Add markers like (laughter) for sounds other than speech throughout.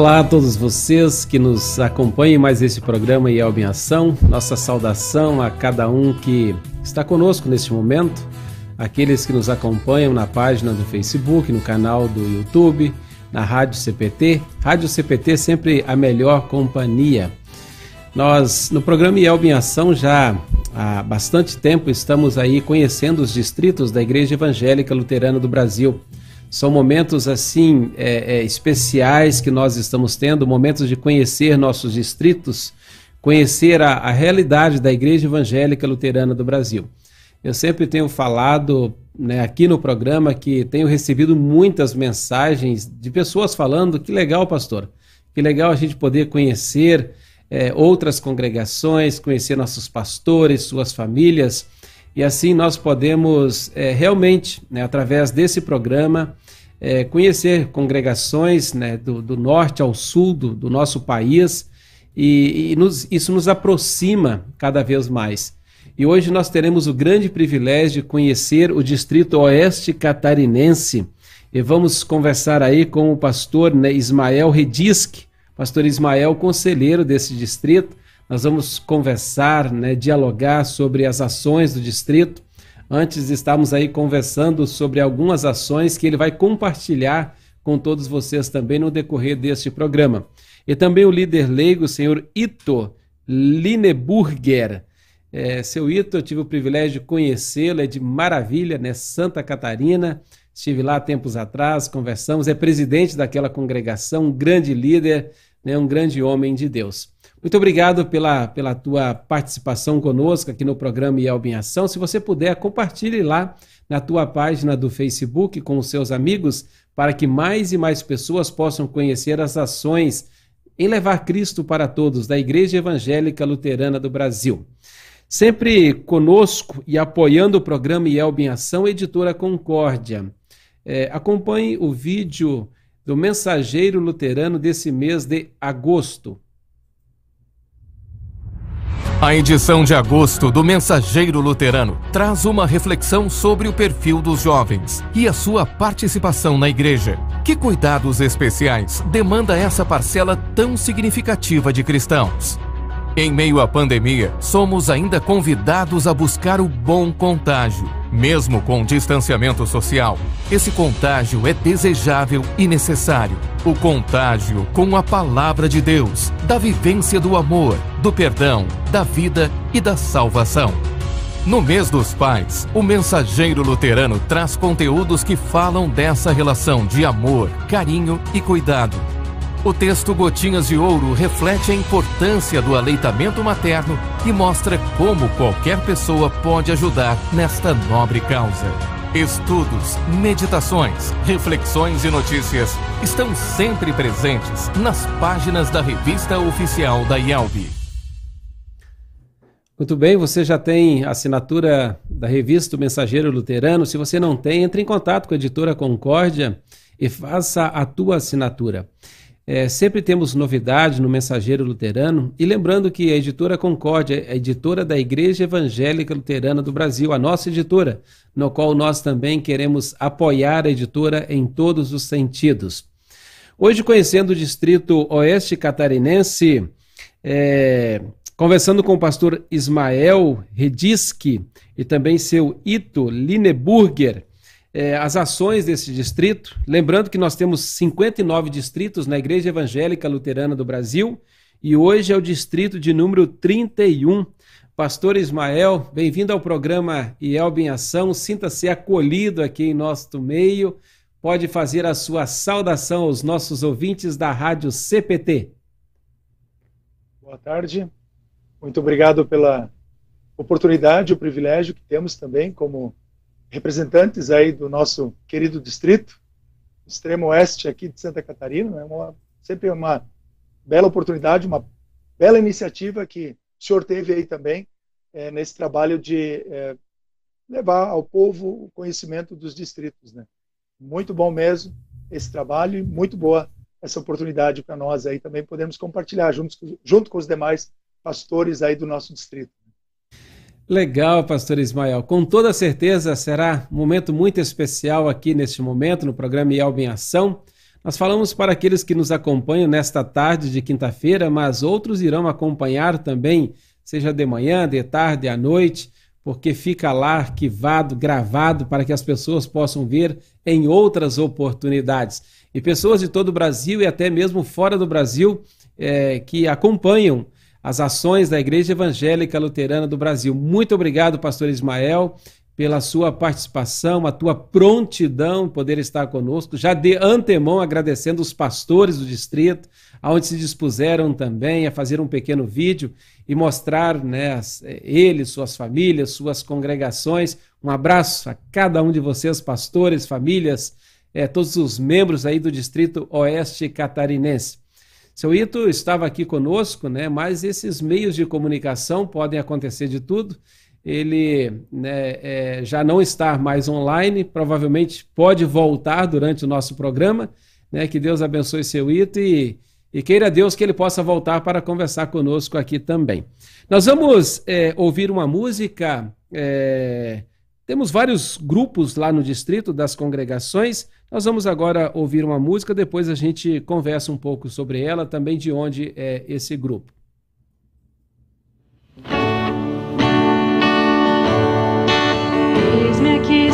Olá a todos vocês que nos acompanham em mais esse programa Yelb em Ação. Nossa saudação a cada um que está conosco neste momento, aqueles que nos acompanham na página do Facebook, no canal do YouTube, na Rádio CPT. Rádio CPT sempre a melhor companhia. Nós, no programa Yelb em Ação, já há bastante tempo estamos aí conhecendo os distritos da Igreja Evangélica Luterana do Brasil. São momentos assim é, é, especiais que nós estamos tendo, momentos de conhecer nossos distritos, conhecer a, a realidade da Igreja Evangélica Luterana do Brasil. Eu sempre tenho falado né, aqui no programa que tenho recebido muitas mensagens de pessoas falando que legal, pastor, que legal a gente poder conhecer é, outras congregações, conhecer nossos pastores, suas famílias, e assim nós podemos é, realmente, né, através desse programa, é, conhecer congregações né, do, do, norte ao sul do, do nosso país e, e nos, isso nos aproxima cada vez mais. E hoje nós teremos o grande privilégio de conhecer o distrito oeste catarinense e vamos conversar aí com o pastor né, Ismael Redisque, pastor Ismael, conselheiro desse distrito. Nós vamos conversar, né, dialogar sobre as ações do distrito Antes estávamos aí conversando sobre algumas ações que ele vai compartilhar com todos vocês também no decorrer deste programa. E também o líder leigo, o senhor Ito Lineburger. É, seu Ito, eu tive o privilégio de conhecê-lo, é de maravilha, né? Santa Catarina. Estive lá tempos atrás, conversamos, é presidente daquela congregação, um grande líder, né? um grande homem de Deus. Muito obrigado pela, pela tua participação conosco aqui no programa Yelb em Ação. Se você puder, compartilhe lá na tua página do Facebook com os seus amigos para que mais e mais pessoas possam conhecer as ações em levar Cristo para todos da Igreja Evangélica Luterana do Brasil. Sempre conosco e apoiando o programa Yelb em Ação, Editora Concórdia. É, acompanhe o vídeo do Mensageiro Luterano desse mês de agosto. A edição de agosto do Mensageiro Luterano traz uma reflexão sobre o perfil dos jovens e a sua participação na igreja. Que cuidados especiais demanda essa parcela tão significativa de cristãos? Em meio à pandemia, somos ainda convidados a buscar o bom contágio, mesmo com distanciamento social. Esse contágio é desejável e necessário. O contágio com a palavra de Deus, da vivência do amor, do perdão, da vida e da salvação. No mês dos pais, o mensageiro luterano traz conteúdos que falam dessa relação de amor, carinho e cuidado o texto Gotinhas de Ouro reflete a importância do aleitamento materno e mostra como qualquer pessoa pode ajudar nesta nobre causa. Estudos, meditações, reflexões e notícias estão sempre presentes nas páginas da revista oficial da IELB. Muito bem, você já tem assinatura da revista Mensageiro Luterano. Se você não tem, entre em contato com a editora Concórdia e faça a tua assinatura. É, sempre temos novidades no Mensageiro Luterano. E lembrando que a editora Concórdia é editora da Igreja Evangélica Luterana do Brasil, a nossa editora, no qual nós também queremos apoiar a editora em todos os sentidos. Hoje, conhecendo o distrito oeste catarinense, é, conversando com o pastor Ismael Redisque e também seu Ito Lineburger é, as ações desse distrito. Lembrando que nós temos 59 distritos na Igreja Evangélica Luterana do Brasil e hoje é o distrito de número 31. Pastor Ismael, bem-vindo ao programa IELB em Ação. Sinta-se acolhido aqui em nosso meio. Pode fazer a sua saudação aos nossos ouvintes da Rádio CPT. Boa tarde. Muito obrigado pela oportunidade, o privilégio que temos também como representantes aí do nosso querido distrito, extremo oeste aqui de Santa Catarina, é sempre uma bela oportunidade, uma bela iniciativa que o senhor teve aí também é, nesse trabalho de é, levar ao povo o conhecimento dos distritos, né? Muito bom mesmo esse trabalho e muito boa essa oportunidade para nós aí também podemos compartilhar juntos, junto com os demais pastores aí do nosso distrito. Legal, pastor Ismael. Com toda certeza será um momento muito especial aqui neste momento no programa Yelb em Ação. Nós falamos para aqueles que nos acompanham nesta tarde de quinta-feira, mas outros irão acompanhar também, seja de manhã, de tarde, à noite, porque fica lá arquivado, gravado, para que as pessoas possam ver em outras oportunidades. E pessoas de todo o Brasil e até mesmo fora do Brasil é, que acompanham as ações da Igreja Evangélica Luterana do Brasil. Muito obrigado, pastor Ismael pela sua participação, a tua prontidão poder estar conosco. Já de antemão agradecendo os pastores do distrito, aonde se dispuseram também a fazer um pequeno vídeo e mostrar né, eles, suas famílias, suas congregações. Um abraço a cada um de vocês, pastores, famílias, é, todos os membros aí do Distrito Oeste Catarinense. Seu Ito estava aqui conosco, né, mas esses meios de comunicação podem acontecer de tudo ele né, é, já não está mais online, provavelmente pode voltar durante o nosso programa. Né, que Deus abençoe seu Ito e, e queira Deus que ele possa voltar para conversar conosco aqui também. Nós vamos é, ouvir uma música. É, temos vários grupos lá no distrito das congregações. Nós vamos agora ouvir uma música, depois a gente conversa um pouco sobre ela, também de onde é esse grupo. Eis-me aqui,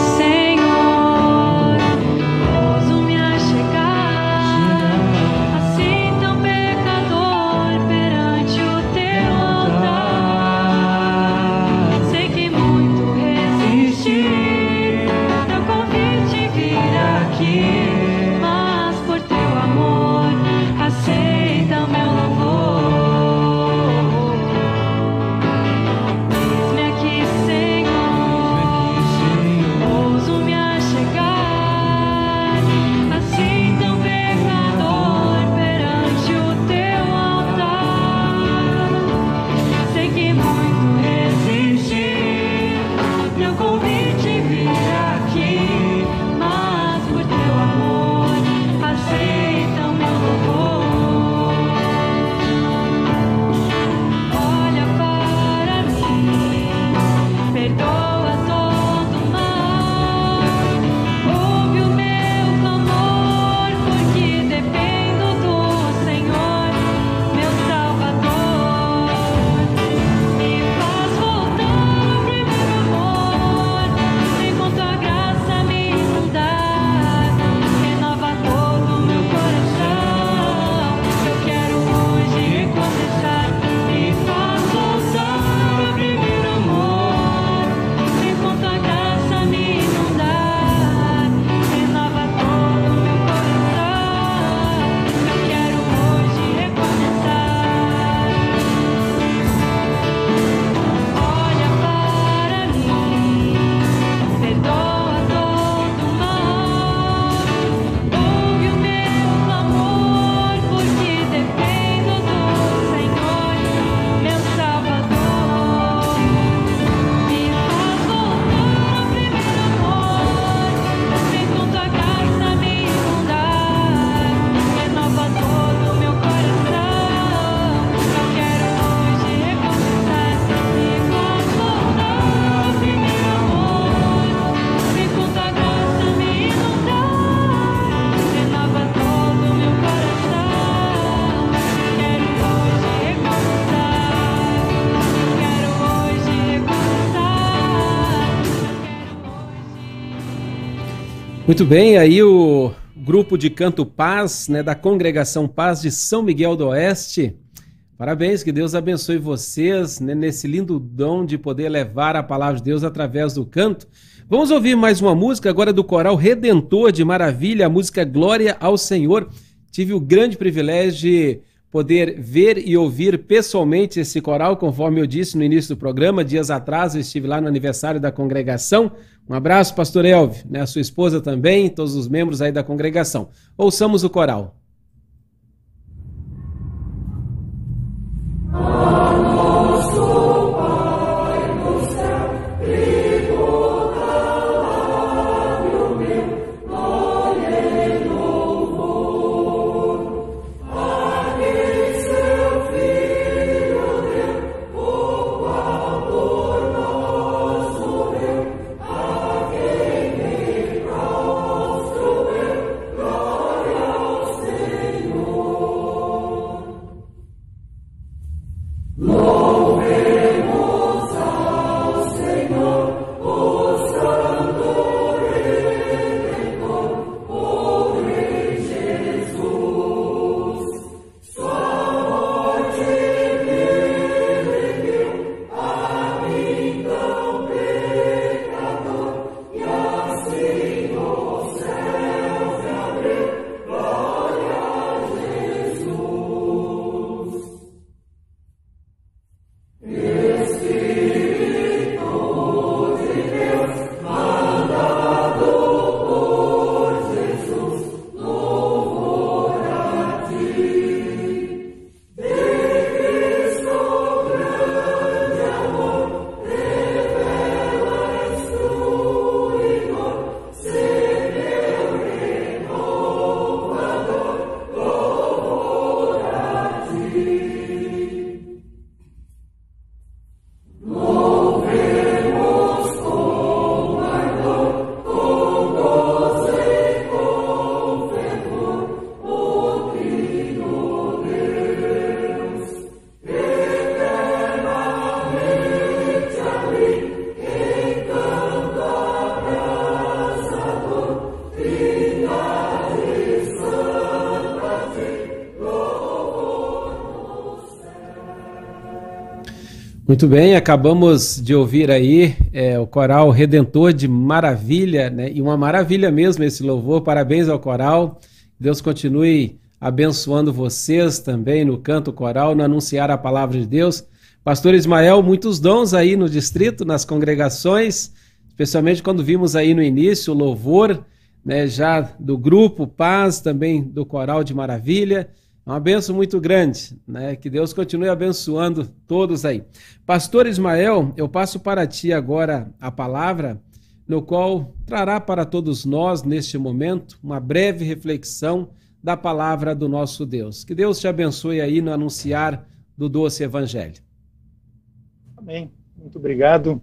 Muito bem, aí o grupo de Canto Paz, né, da Congregação Paz de São Miguel do Oeste. Parabéns, que Deus abençoe vocês né, nesse lindo dom de poder levar a palavra de Deus através do canto. Vamos ouvir mais uma música agora do coral Redentor de Maravilha, a música Glória ao Senhor. Tive o grande privilégio de poder ver e ouvir pessoalmente esse coral, conforme eu disse no início do programa, dias atrás eu estive lá no aniversário da congregação. Um abraço, pastor Elvio, né, a sua esposa também, todos os membros aí da congregação. Ouçamos o coral. Muito bem, acabamos de ouvir aí é, o coral Redentor de Maravilha, né? E uma maravilha mesmo esse louvor. Parabéns ao coral. Deus continue abençoando vocês também no canto coral, no anunciar a palavra de Deus. Pastor Ismael, muitos dons aí no distrito, nas congregações, especialmente quando vimos aí no início o louvor, né, já do grupo Paz, também do coral de Maravilha. É uma benção muito grande, né? Que Deus continue abençoando todos aí. Pastor Ismael, eu passo para ti agora a palavra, no qual trará para todos nós, neste momento, uma breve reflexão da palavra do nosso Deus. Que Deus te abençoe aí no anunciar do doce evangelho. Amém. Muito obrigado.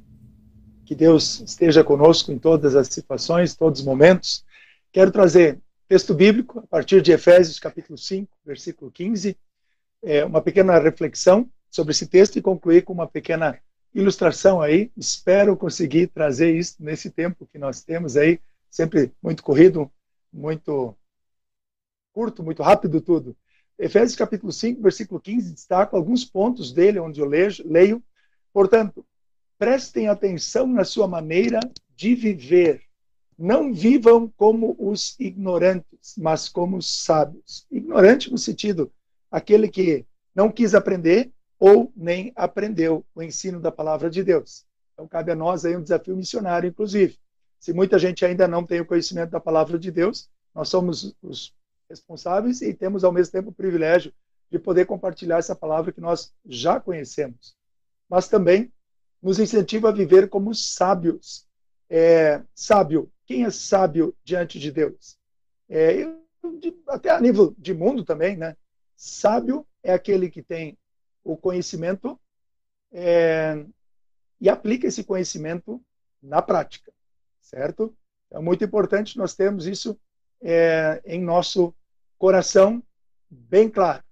Que Deus esteja conosco em todas as situações, todos os momentos. Quero trazer Texto bíblico, a partir de Efésios capítulo 5, versículo 15, é, uma pequena reflexão sobre esse texto e concluir com uma pequena ilustração aí. Espero conseguir trazer isso nesse tempo que nós temos aí, sempre muito corrido, muito curto, muito rápido tudo. Efésios capítulo 5, versículo 15, destaco alguns pontos dele onde eu leio, leio. Portanto, prestem atenção na sua maneira de viver não vivam como os ignorantes, mas como os sábios. Ignorante no sentido, aquele que não quis aprender ou nem aprendeu o ensino da palavra de Deus. Então, cabe a nós aí um desafio missionário, inclusive. Se muita gente ainda não tem o conhecimento da palavra de Deus, nós somos os responsáveis e temos, ao mesmo tempo, o privilégio de poder compartilhar essa palavra que nós já conhecemos. Mas também nos incentiva a viver como sábios. É, sábio quem é sábio diante de Deus? É, até a nível de mundo também, né? Sábio é aquele que tem o conhecimento é, e aplica esse conhecimento na prática, certo? É muito importante nós termos isso é, em nosso coração bem claro.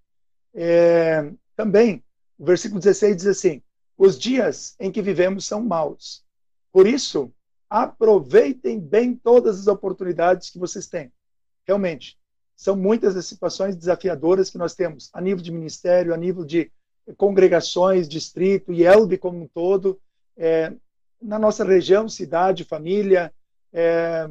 É, também, o versículo 16 diz assim: Os dias em que vivemos são maus. Por isso, aproveitem bem todas as oportunidades que vocês têm. Realmente, são muitas as situações desafiadoras que nós temos a nível de ministério, a nível de congregações, distrito e ELB como um todo, é, na nossa região, cidade, família, é,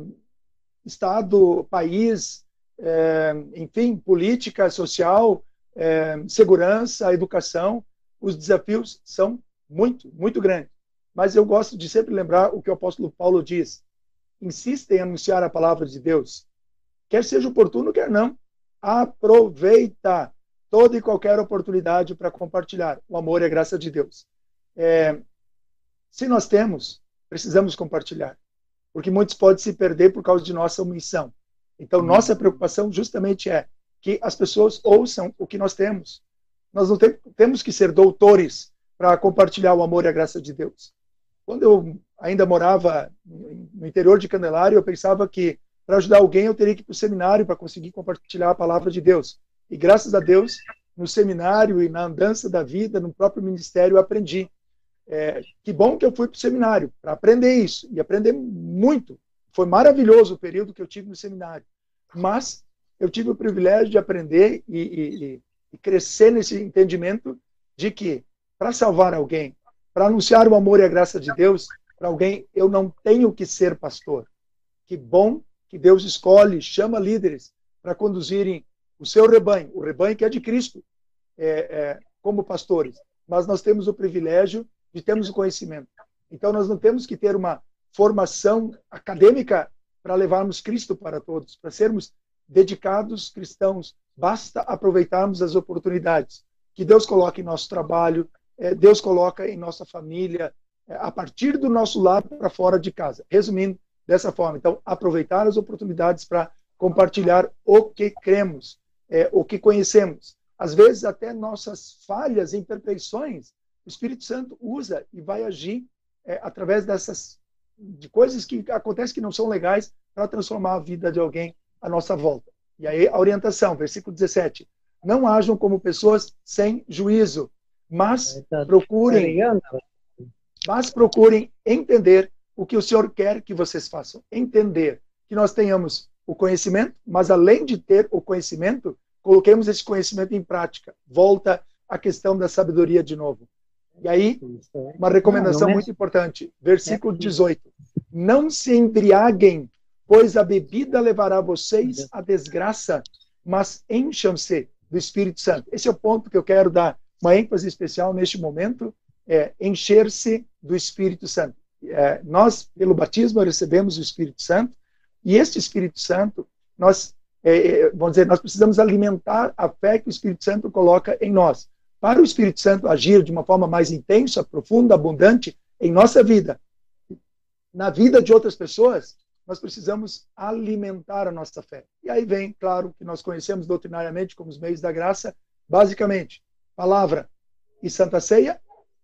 estado, país, é, enfim, política, social, é, segurança, educação, os desafios são muito, muito grandes. Mas eu gosto de sempre lembrar o que o apóstolo Paulo diz: insista em anunciar a palavra de Deus. Quer seja oportuno, quer não. Aproveita toda e qualquer oportunidade para compartilhar o amor e a graça de Deus. É, se nós temos, precisamos compartilhar, porque muitos podem se perder por causa de nossa omissão. Então, nossa preocupação justamente é que as pessoas ouçam o que nós temos. Nós não tem, temos que ser doutores para compartilhar o amor e a graça de Deus. Quando eu ainda morava no interior de Candelária, eu pensava que para ajudar alguém eu teria que ir para o seminário para conseguir compartilhar a palavra de Deus. E graças a Deus, no seminário e na andança da vida, no próprio ministério, eu aprendi. É, que bom que eu fui para o seminário para aprender isso e aprender muito. Foi maravilhoso o período que eu tive no seminário. Mas eu tive o privilégio de aprender e, e, e crescer nesse entendimento de que para salvar alguém, para anunciar o amor e a graça de Deus para alguém, eu não tenho que ser pastor. Que bom que Deus escolhe, chama líderes para conduzirem o seu rebanho, o rebanho que é de Cristo, é, é, como pastores. Mas nós temos o privilégio de termos o conhecimento. Então, nós não temos que ter uma formação acadêmica para levarmos Cristo para todos, para sermos dedicados cristãos. Basta aproveitarmos as oportunidades que Deus coloca em nosso trabalho, Deus coloca em nossa família, é, a partir do nosso lado para fora de casa. Resumindo dessa forma, então, aproveitar as oportunidades para compartilhar o que cremos, é, o que conhecemos. Às vezes, até nossas falhas, imperfeições, o Espírito Santo usa e vai agir é, através dessas de coisas que acontecem que não são legais para transformar a vida de alguém à nossa volta. E aí a orientação, versículo 17. Não ajam como pessoas sem juízo, mas tá procurem, mas procurem entender o que o Senhor quer que vocês façam. Entender que nós tenhamos o conhecimento, mas além de ter o conhecimento, coloquemos esse conhecimento em prática. Volta à questão da sabedoria de novo. E aí, uma recomendação muito importante, versículo 18. Não se embriaguem, pois a bebida levará vocês à desgraça, mas encham-se do Espírito Santo. Esse é o ponto que eu quero dar uma ênfase especial neste momento, é encher-se do Espírito Santo. É, nós, pelo batismo, recebemos o Espírito Santo, e este Espírito Santo, nós, é, é, vamos dizer, nós precisamos alimentar a fé que o Espírito Santo coloca em nós. Para o Espírito Santo agir de uma forma mais intensa, profunda, abundante em nossa vida, na vida de outras pessoas, nós precisamos alimentar a nossa fé. E aí vem, claro, que nós conhecemos doutrinariamente como os meios da graça, basicamente, palavra e santa ceia,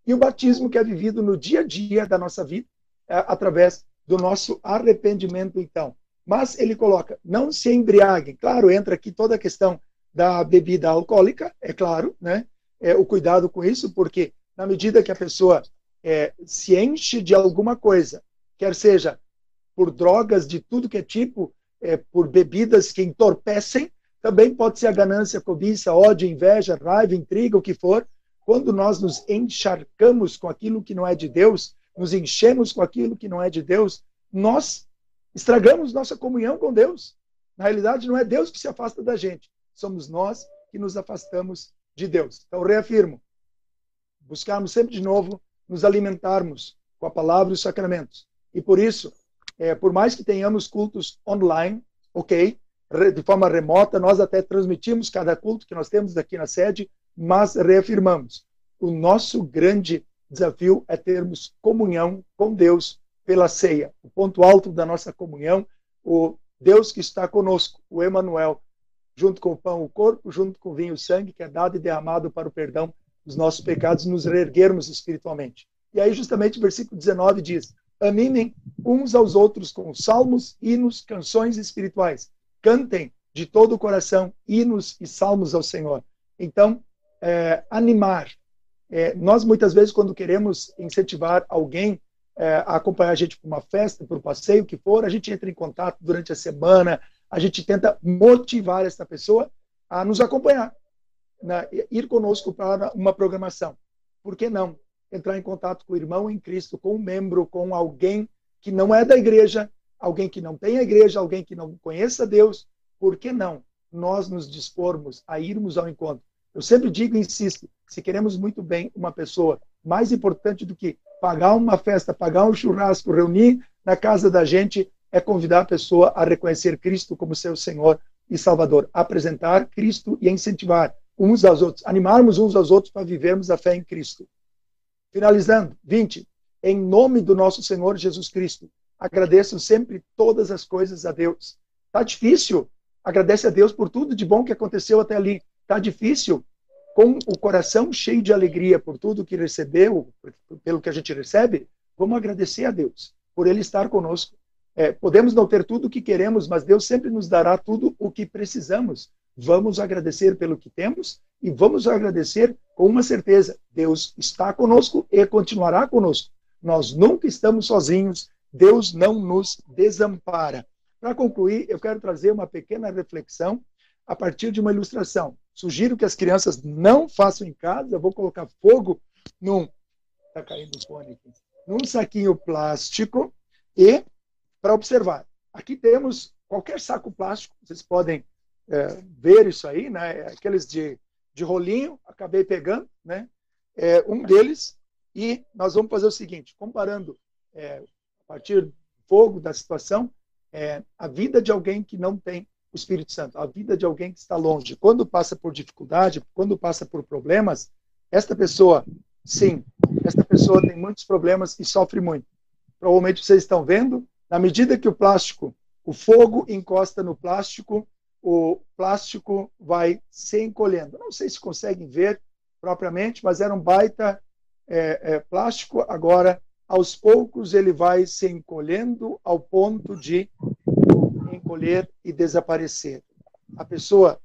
e o batismo que é vivido no dia a dia da nossa vida, é, através do nosso arrependimento, então. Mas ele coloca, não se embriaguem. Claro, entra aqui toda a questão da bebida alcoólica, é claro, né? É, o cuidado com isso, porque na medida que a pessoa é, se enche de alguma coisa, quer seja por drogas de tudo que é tipo, é, por bebidas que entorpecem, também pode ser a ganância, a cobiça, ódio, inveja, raiva, intriga, o que for. Quando nós nos encharcamos com aquilo que não é de Deus, nos enchemos com aquilo que não é de Deus, nós estragamos nossa comunhão com Deus. Na realidade, não é Deus que se afasta da gente, somos nós que nos afastamos de Deus. Então, reafirmo: buscarmos sempre de novo nos alimentarmos com a palavra e os sacramentos. E por isso, é, por mais que tenhamos cultos online, ok, de forma remota, nós até transmitimos cada culto que nós temos aqui na sede, mas reafirmamos: o nosso grande desafio é termos comunhão com Deus pela ceia, o ponto alto da nossa comunhão, o Deus que está conosco, o Emanuel, junto com o pão, o corpo, junto com o vinho, o sangue, que é dado e derramado para o perdão dos nossos pecados, nos reerguermos espiritualmente. E aí, justamente, o versículo 19 diz: Animem uns aos outros com salmos, hinos, canções espirituais. Cantem de todo o coração hinos e salmos ao Senhor. Então, é, animar. É, nós, muitas vezes, quando queremos incentivar alguém é, acompanhar a gente para uma festa, para um passeio, o que for, a gente entra em contato durante a semana, a gente tenta motivar essa pessoa a nos acompanhar, né? ir conosco para uma programação. Por que não? Entrar em contato com o irmão em Cristo, com um membro, com alguém que não é da igreja, alguém que não tem a igreja, alguém que não conheça Deus, por que não nós nos dispormos a irmos ao encontro? Eu sempre digo e insisto, se queremos muito bem uma pessoa, mais importante do que pagar uma festa, pagar um churrasco, reunir na casa da gente, é convidar a pessoa a reconhecer Cristo como seu Senhor e Salvador, apresentar Cristo e incentivar uns aos outros, animarmos uns aos outros para vivermos a fé em Cristo. Finalizando, 20. Em nome do nosso Senhor Jesus Cristo, agradeço sempre todas as coisas a Deus. Tá difícil? Agradece a Deus por tudo de bom que aconteceu até ali. Tá difícil? com o coração cheio de alegria por tudo que recebeu, pelo que a gente recebe, vamos agradecer a Deus por Ele estar conosco. É, podemos não ter tudo o que queremos, mas Deus sempre nos dará tudo o que precisamos. Vamos agradecer pelo que temos e vamos agradecer com uma certeza: Deus está conosco e continuará conosco. Nós nunca estamos sozinhos, Deus não nos desampara. Para concluir, eu quero trazer uma pequena reflexão a partir de uma ilustração. Sugiro que as crianças não façam em casa. Eu vou colocar fogo num. Está caindo o fone aqui. Num saquinho plástico e para observar. Aqui temos qualquer saco plástico. Vocês podem é, ver isso aí, né? Aqueles de, de rolinho. Acabei pegando, né? É, um deles. E nós vamos fazer o seguinte: comparando é, partir do fogo da situação, é, a vida de alguém que não tem o Espírito Santo, a vida de alguém que está longe, quando passa por dificuldade, quando passa por problemas, esta pessoa, sim, esta pessoa tem muitos problemas e sofre muito. Provavelmente vocês estão vendo, na medida que o plástico, o fogo encosta no plástico, o plástico vai se encolhendo. Não sei se conseguem ver propriamente, mas era um baita é, é, plástico. Agora, aos poucos, ele vai se encolhendo ao ponto de encolher e desaparecer. A pessoa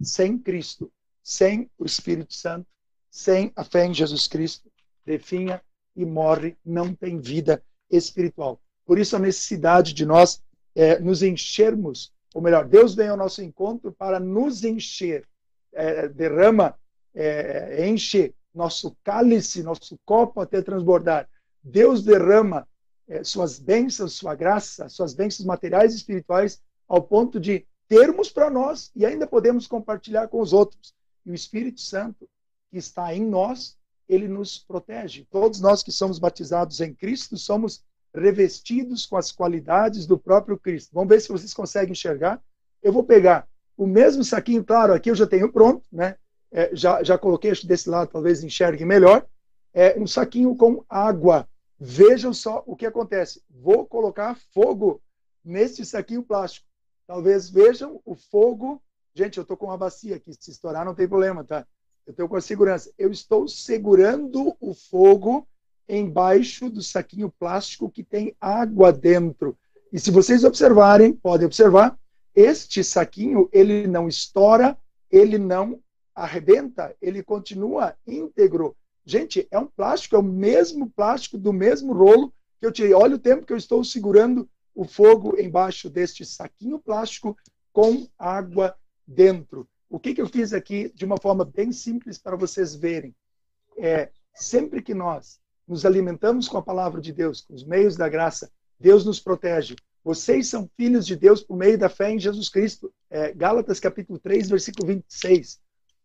sem Cristo, sem o Espírito Santo, sem a fé em Jesus Cristo, definha e morre, não tem vida espiritual. Por isso a necessidade de nós é, nos enchermos, ou melhor, Deus vem ao nosso encontro para nos encher, é, derrama, é, enche nosso cálice, nosso copo até transbordar. Deus derrama é, suas bênçãos, sua graça, suas bênçãos materiais e espirituais ao ponto de termos para nós e ainda podemos compartilhar com os outros. E o Espírito Santo que está em nós, ele nos protege. Todos nós que somos batizados em Cristo somos revestidos com as qualidades do próprio Cristo. Vamos ver se vocês conseguem enxergar. Eu vou pegar o mesmo saquinho, claro, aqui eu já tenho pronto, né? É, já, já coloquei desse lado, talvez enxergue melhor. É um saquinho com água. Vejam só o que acontece. Vou colocar fogo nesse saquinho plástico. Talvez vejam o fogo. Gente, eu estou com uma bacia aqui. Se estourar, não tem problema, tá? Eu estou com a segurança. Eu estou segurando o fogo embaixo do saquinho plástico que tem água dentro. E se vocês observarem, podem observar, este saquinho ele não estoura, ele não arrebenta, ele continua íntegro. Gente, é um plástico, é o mesmo plástico do mesmo rolo que eu tirei. Olha o tempo que eu estou segurando o fogo embaixo deste saquinho plástico com água dentro. O que, que eu fiz aqui de uma forma bem simples para vocês verem? É, sempre que nós nos alimentamos com a palavra de Deus, com os meios da graça, Deus nos protege. Vocês são filhos de Deus por meio da fé em Jesus Cristo. É, Gálatas capítulo 3, versículo 26.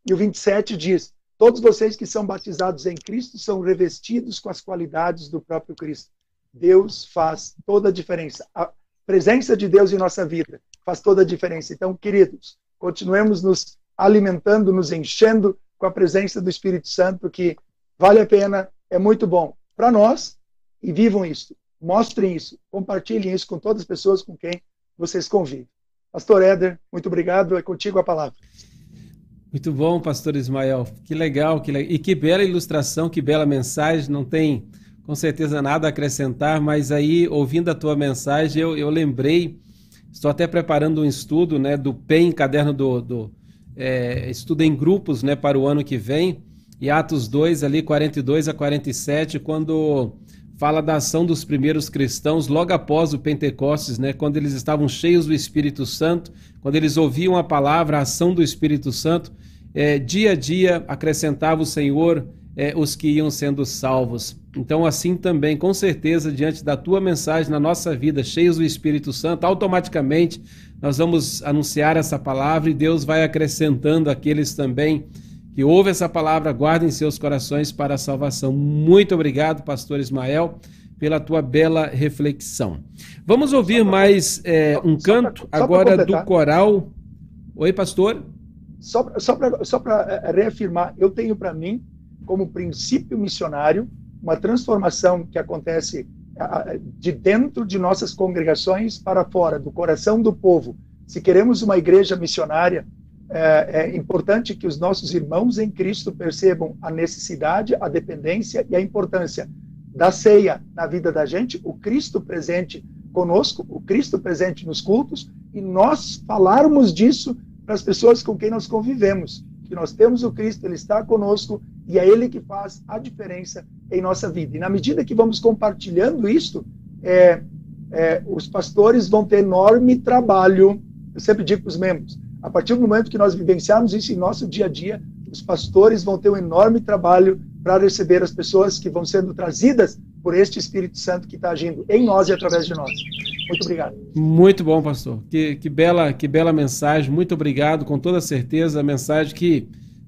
E o 27 diz: Todos vocês que são batizados em Cristo são revestidos com as qualidades do próprio Cristo. Deus faz toda a diferença. A presença de Deus em nossa vida faz toda a diferença. Então, queridos, continuemos nos alimentando, nos enchendo com a presença do Espírito Santo, que vale a pena, é muito bom para nós e vivam isso. Mostrem isso, compartilhem isso com todas as pessoas com quem vocês convivem. Pastor Éder, muito obrigado. É contigo a palavra. Muito bom, pastor Ismael. Que legal, que. E que bela ilustração, que bela mensagem. Não tem com certeza nada a acrescentar, mas aí, ouvindo a tua mensagem, eu, eu lembrei, estou até preparando um estudo né, do PEN, caderno do, do é, estudo em grupos né, para o ano que vem, e Atos 2, ali 42 a 47, quando fala da ação dos primeiros cristãos logo após o Pentecostes, né, quando eles estavam cheios do Espírito Santo, quando eles ouviam a palavra, a ação do Espírito Santo, é, dia a dia acrescentava o Senhor é, os que iam sendo salvos. Então, assim também, com certeza, diante da tua mensagem na nossa vida, cheios do Espírito Santo, automaticamente nós vamos anunciar essa palavra e Deus vai acrescentando aqueles também que ouvem essa palavra, guardem seus corações para a salvação. Muito obrigado, pastor Ismael, pela tua bela reflexão. Vamos ouvir mais é, um canto pra, agora do coral. Oi, pastor. Só, só para é, reafirmar, eu tenho para mim como princípio missionário, uma transformação que acontece de dentro de nossas congregações para fora, do coração do povo. Se queremos uma igreja missionária, é, é, importante que os nossos irmãos em Cristo percebam a necessidade, a dependência e a importância da ceia na vida da gente, o Cristo presente conosco, o Cristo presente nos cultos, e nós falarmos disso para as pessoas com quem nós convivemos, que nós temos o Cristo, Ele está conosco e é Ele que faz a diferença em nossa vida. E na medida que vamos compartilhando isso, é, é, os pastores vão ter enorme trabalho. Eu sempre digo para os membros: a partir do momento que nós vivenciarmos isso em nosso dia a dia, os pastores vão ter um enorme trabalho para receber as pessoas que vão sendo trazidas por este Espírito Santo que está agindo em nós e através de nós. Muito obrigado. Muito bom, pastor. Que, que, bela, que bela mensagem. Muito obrigado, com toda certeza, a mensagem que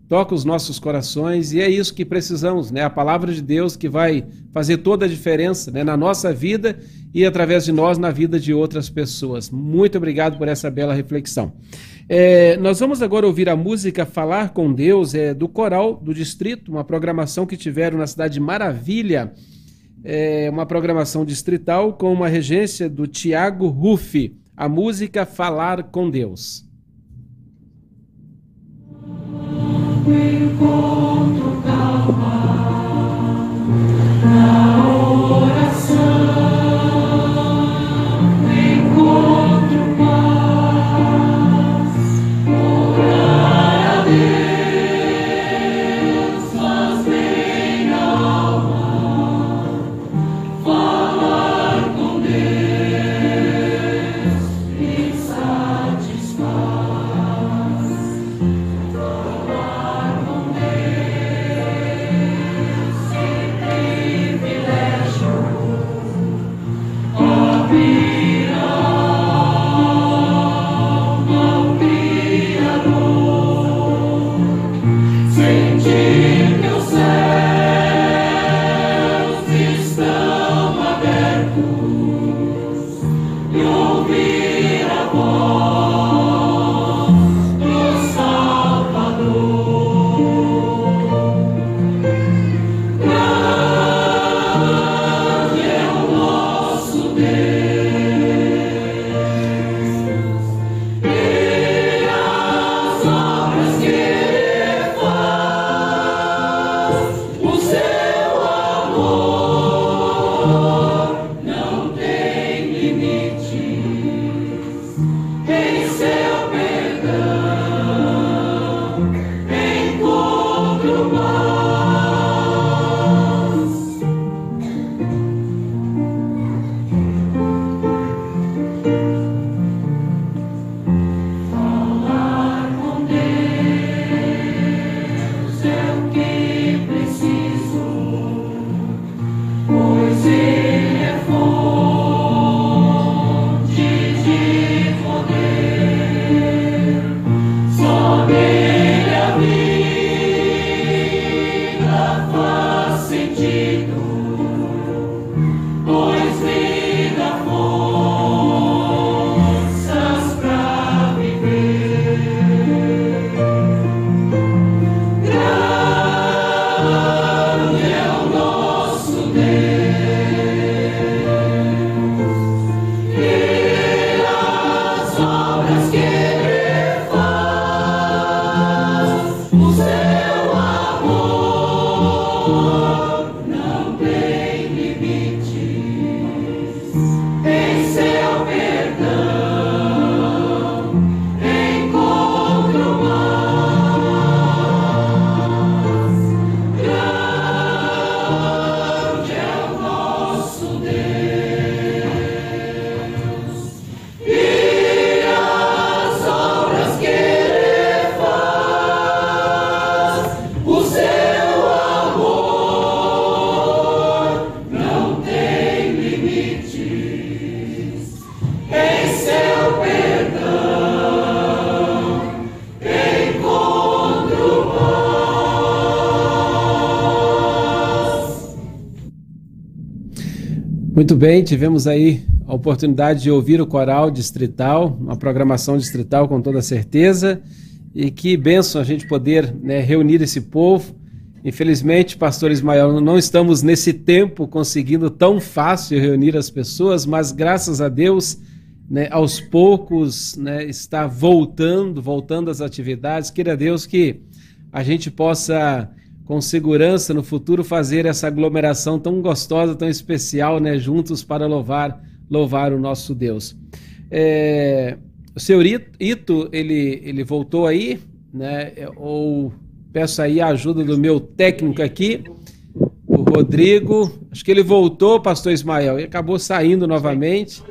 toca os nossos corações e é isso que precisamos, né? A palavra de Deus que vai fazer toda a diferença né? na nossa vida e através de nós na vida de outras pessoas. Muito obrigado por essa bela reflexão. É, nós vamos agora ouvir a música Falar com Deus, é, do Coral do Distrito, uma programação que tiveram na cidade de Maravilha, é, uma programação distrital com uma regência do Tiago Ruffi, a música Falar com Deus. Encontro calma Muito bem, tivemos aí a oportunidade de ouvir o coral distrital, uma programação distrital com toda certeza. E que benção a gente poder né, reunir esse povo. Infelizmente, pastor Ismael, não estamos nesse tempo conseguindo tão fácil reunir as pessoas, mas graças a Deus, né, aos poucos, né, está voltando, voltando às atividades. Queira Deus que a gente possa, com segurança no futuro, fazer essa aglomeração tão gostosa, tão especial, né, juntos para louvar louvar o nosso Deus. É, o senhor Ito, ele, ele voltou aí, né? Ou peço aí a ajuda do meu técnico aqui, o Rodrigo. Acho que ele voltou, pastor Ismael, e acabou saindo novamente.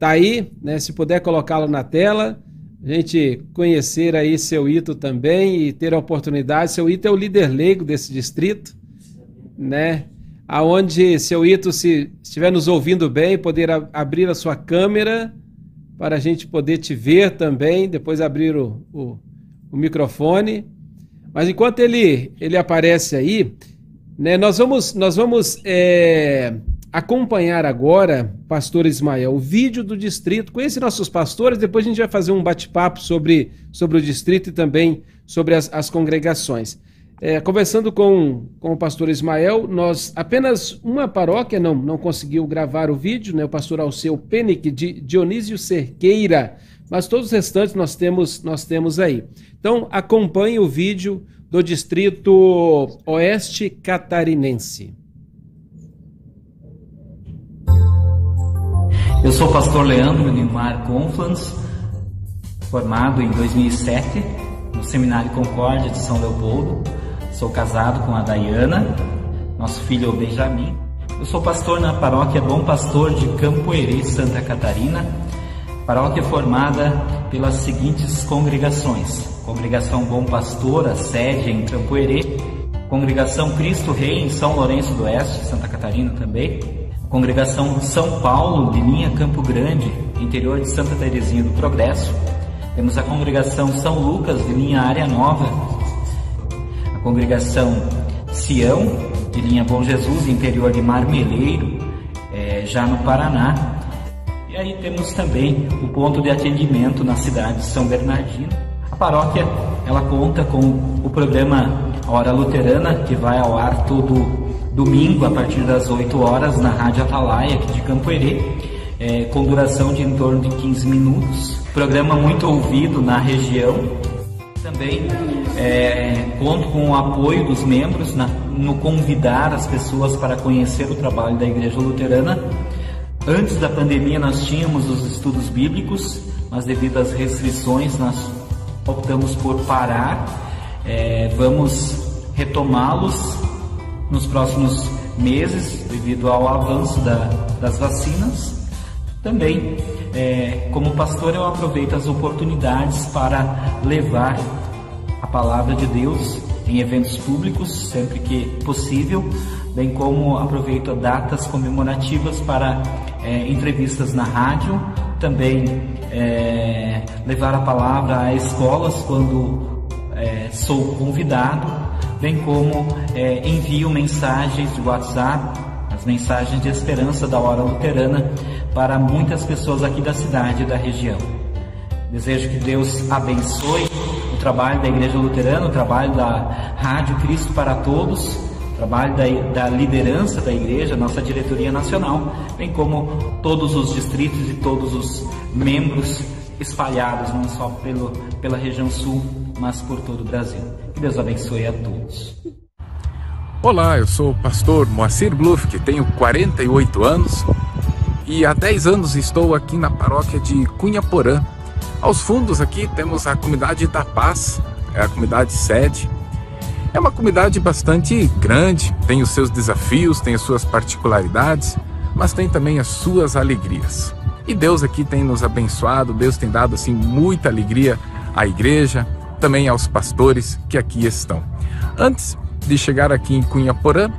Tá aí, né? Se puder colocá-lo na tela, a gente conhecer aí seu Ito também e ter a oportunidade. Seu Ito é o líder leigo desse distrito, né? aonde seu Ito, se estiver nos ouvindo bem, poder abrir a sua câmera para a gente poder te ver também, depois abrir o, o, o microfone. Mas enquanto ele, ele aparece aí, né, nós vamos, nós vamos é, acompanhar agora, pastor Ismael, o vídeo do distrito. Conhece nossos pastores, depois a gente vai fazer um bate-papo sobre, sobre o distrito e também sobre as, as congregações. É, conversando com, com o pastor Ismael, nós apenas uma paróquia não, não conseguiu gravar o vídeo, né? O pastor Alceu Penic de Dionísio Cerqueira, mas todos os restantes nós temos nós temos aí. Então acompanhe o vídeo do distrito Oeste Catarinense. Eu sou o pastor Leandro Neymar Conflans, formado em 2007 no Seminário Concórdia de São Leopoldo Sou casado com a Dayana, nosso filho é o Benjamin. Eu sou pastor na paróquia Bom Pastor de Campo Herê, Santa Catarina. Paróquia formada pelas seguintes congregações: Congregação Bom Pastor, a sede em Campo Herê, Congregação Cristo Rei em São Lourenço do Oeste, Santa Catarina também, Congregação São Paulo, de linha Campo Grande, interior de Santa Terezinha do Progresso. Temos a Congregação São Lucas, de linha Área Nova, congregação Sião, de linha Bom Jesus, interior de Marmeleiro, é, já no Paraná. E aí temos também o ponto de atendimento na cidade de São Bernardino. A paróquia ela conta com o programa Hora Luterana, que vai ao ar todo domingo a partir das 8 horas na Rádio Atalaia, aqui de Campo Herê, é, com duração de em torno de 15 minutos. Programa muito ouvido na região, também é, conto com o apoio dos membros na, no convidar as pessoas para conhecer o trabalho da Igreja Luterana. Antes da pandemia nós tínhamos os estudos bíblicos, mas devido às restrições nós optamos por parar. É, vamos retomá-los nos próximos meses devido ao avanço da, das vacinas. Também é, como pastor, eu aproveito as oportunidades para levar a palavra de Deus em eventos públicos, sempre que possível, bem como aproveito datas comemorativas para é, entrevistas na rádio, também é, levar a palavra a escolas quando é, sou convidado, bem como é, envio mensagens de WhatsApp, as mensagens de esperança da hora luterana para muitas pessoas aqui da cidade e da região. Desejo que Deus abençoe o trabalho da Igreja Luterana, o trabalho da Rádio Cristo para Todos, o trabalho da, da liderança da Igreja, nossa diretoria nacional, bem como todos os distritos e todos os membros espalhados, não só pelo, pela região sul, mas por todo o Brasil. Que Deus abençoe a todos. Olá, eu sou o pastor Moacir Bluff, que tenho 48 anos, e há 10 anos estou aqui na paróquia de Cunha Porã. Aos fundos aqui temos a comunidade da Paz, é a comunidade sede. É uma comunidade bastante grande, tem os seus desafios, tem as suas particularidades, mas tem também as suas alegrias. E Deus aqui tem nos abençoado, Deus tem dado assim muita alegria à igreja, também aos pastores que aqui estão. Antes de chegar aqui em Cunha Porã,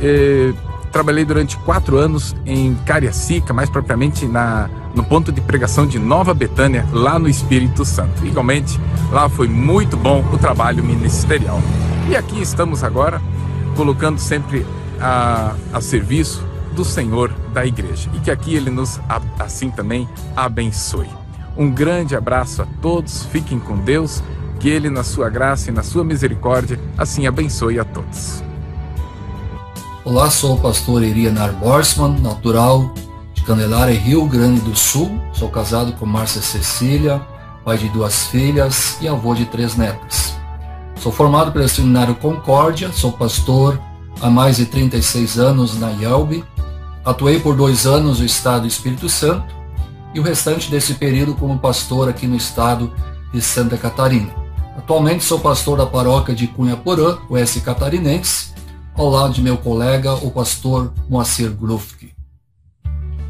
eh, trabalhei durante quatro anos em Cariacica, mais propriamente na, no ponto de pregação de Nova Betânia, lá no Espírito Santo. Igualmente, lá foi muito bom o trabalho ministerial. E aqui estamos agora, colocando sempre a, a serviço do Senhor da igreja e que aqui ele nos assim também abençoe. Um grande abraço a todos, fiquem com Deus, que ele na sua graça e na sua misericórdia assim abençoe a todos. Olá, sou o pastor Irianar Borsman, natural de Candelária, Rio Grande do Sul. Sou casado com Márcia Cecília, pai de duas filhas e avô de três netas. Sou formado pelo Seminário Concórdia, sou pastor há mais de 36 anos na IELB, atuei por dois anos no estado do Espírito Santo e o restante desse período como pastor aqui no estado de Santa Catarina. Atualmente sou pastor da paróquia de Cunha Porã, oeste catarinense, ao lado de meu colega, o pastor Moacir Grufke.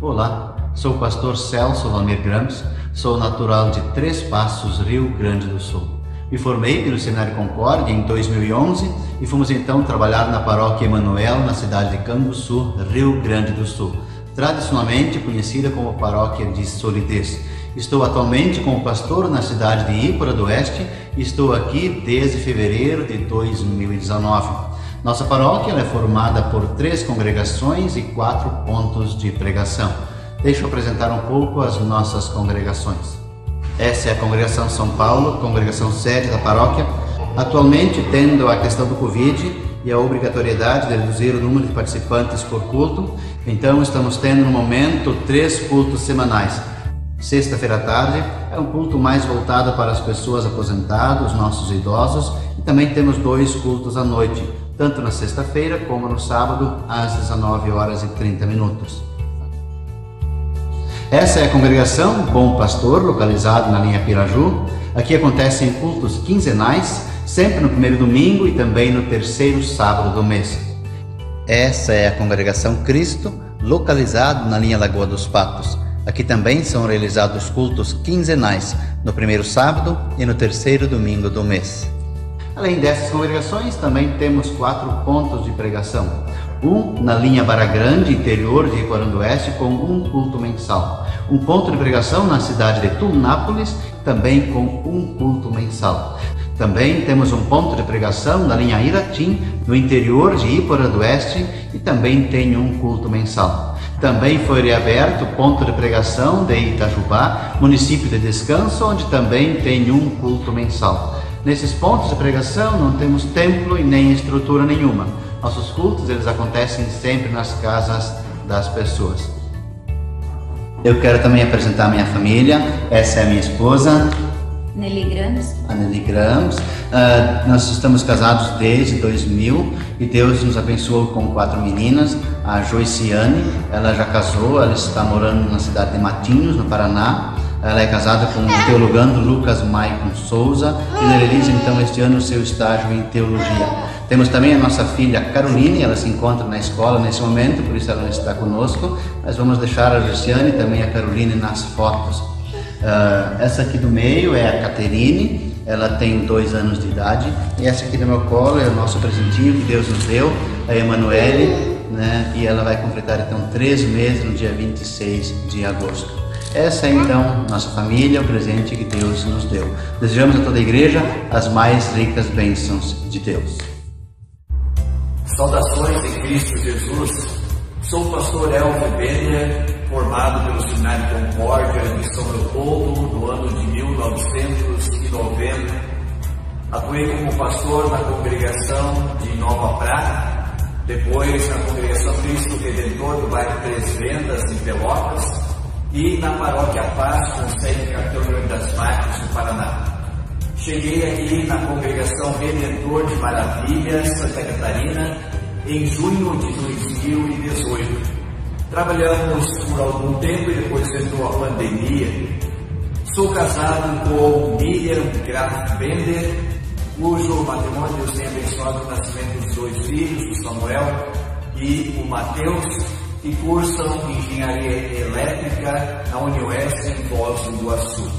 Olá, sou o pastor Celso Lamir Grams, sou natural de Três Passos, Rio Grande do Sul. Me formei pelo Seminário Concórdia em 2011 e fomos então trabalhar na paróquia Emanuel, na cidade de Canguçu, Rio Grande do Sul, tradicionalmente conhecida como paróquia de Solidez. Estou atualmente como pastor na cidade de Ípora do Oeste e estou aqui desde fevereiro de 2019. Nossa paróquia é formada por três congregações e quatro pontos de pregação. Deixa eu apresentar um pouco as nossas congregações. Essa é a congregação São Paulo, congregação sede da paróquia. Atualmente, tendo a questão do Covid e a obrigatoriedade de reduzir o número de participantes por culto, então estamos tendo no momento três cultos semanais. Sexta-feira à tarde é um culto mais voltado para as pessoas aposentadas, nossos idosos, e também temos dois cultos à noite, tanto na sexta-feira como no sábado, às 19 horas e 30 minutos. Essa é a congregação Bom Pastor, localizada na linha Piraju. Aqui acontecem cultos quinzenais, sempre no primeiro domingo e também no terceiro sábado do mês. Essa é a congregação Cristo, localizada na linha Lagoa dos Patos. Aqui também são realizados cultos quinzenais, no primeiro sábado e no terceiro domingo do mês. Além dessas congregações, também temos quatro pontos de pregação. Um na linha Barra Grande, interior de Ricoarão do Oeste, com um culto mensal. Um ponto de pregação na cidade de Tunápolis, também com um culto mensal. Também temos um ponto de pregação na linha Iratim, no interior de Ípora do Oeste, e também tem um culto mensal. Também foi reaberto o ponto de pregação de Itajubá, município de Descanso, onde também tem um culto mensal. Nesses pontos de pregação não temos templo e nem estrutura nenhuma. Nossos cultos eles acontecem sempre nas casas das pessoas. Eu quero também apresentar a minha família. Essa é a minha esposa. Nelly Grams. A Nelly Grams. Uh, nós estamos casados desde 2000 e Deus nos abençoou com quatro meninas. A Joiciane, ela já casou, ela está morando na cidade de Matinhos, no Paraná. Ela é casada com o teologando Lucas Maicon Souza e ela realiza então este ano o seu estágio em teologia. Temos também a nossa filha Caroline, ela se encontra na escola nesse momento, por isso ela não está conosco, mas vamos deixar a Luciane e também a Caroline nas fotos. Uh, essa aqui do meio é a Caterine, ela tem dois anos de idade, e essa aqui do meu colo é o nosso presentinho que Deus nos deu, a Emanuele, né, e ela vai completar então três meses no dia 26 de agosto. Essa é então nossa família, o presente que Deus nos deu. Desejamos a toda a igreja as mais ricas bênçãos de Deus. Saudações em Cristo Jesus. Sou o pastor Elvio Bender, formado pelo Seminário Concórdia de São Leopoldo no ano de 1990. Atuei como pastor na congregação de Nova Prata, depois na congregação Cristo Redentor do bairro Três Vendas, em Pelotas e na paróquia Paz, com sede em Cartão das Marques, no Paraná. Cheguei aqui na congregação Redentor de Maravilhas, Santa Catarina, em junho de 2018. Trabalhamos por algum tempo e depois entrou a pandemia. Sou casado com Miriam Graf Bender, cujo matrimônio Deus tem abençoado o nascimento dos dois filhos, o Samuel e o Mateus que cursam engenharia elétrica na Unioeste em Foz do Iguaçu.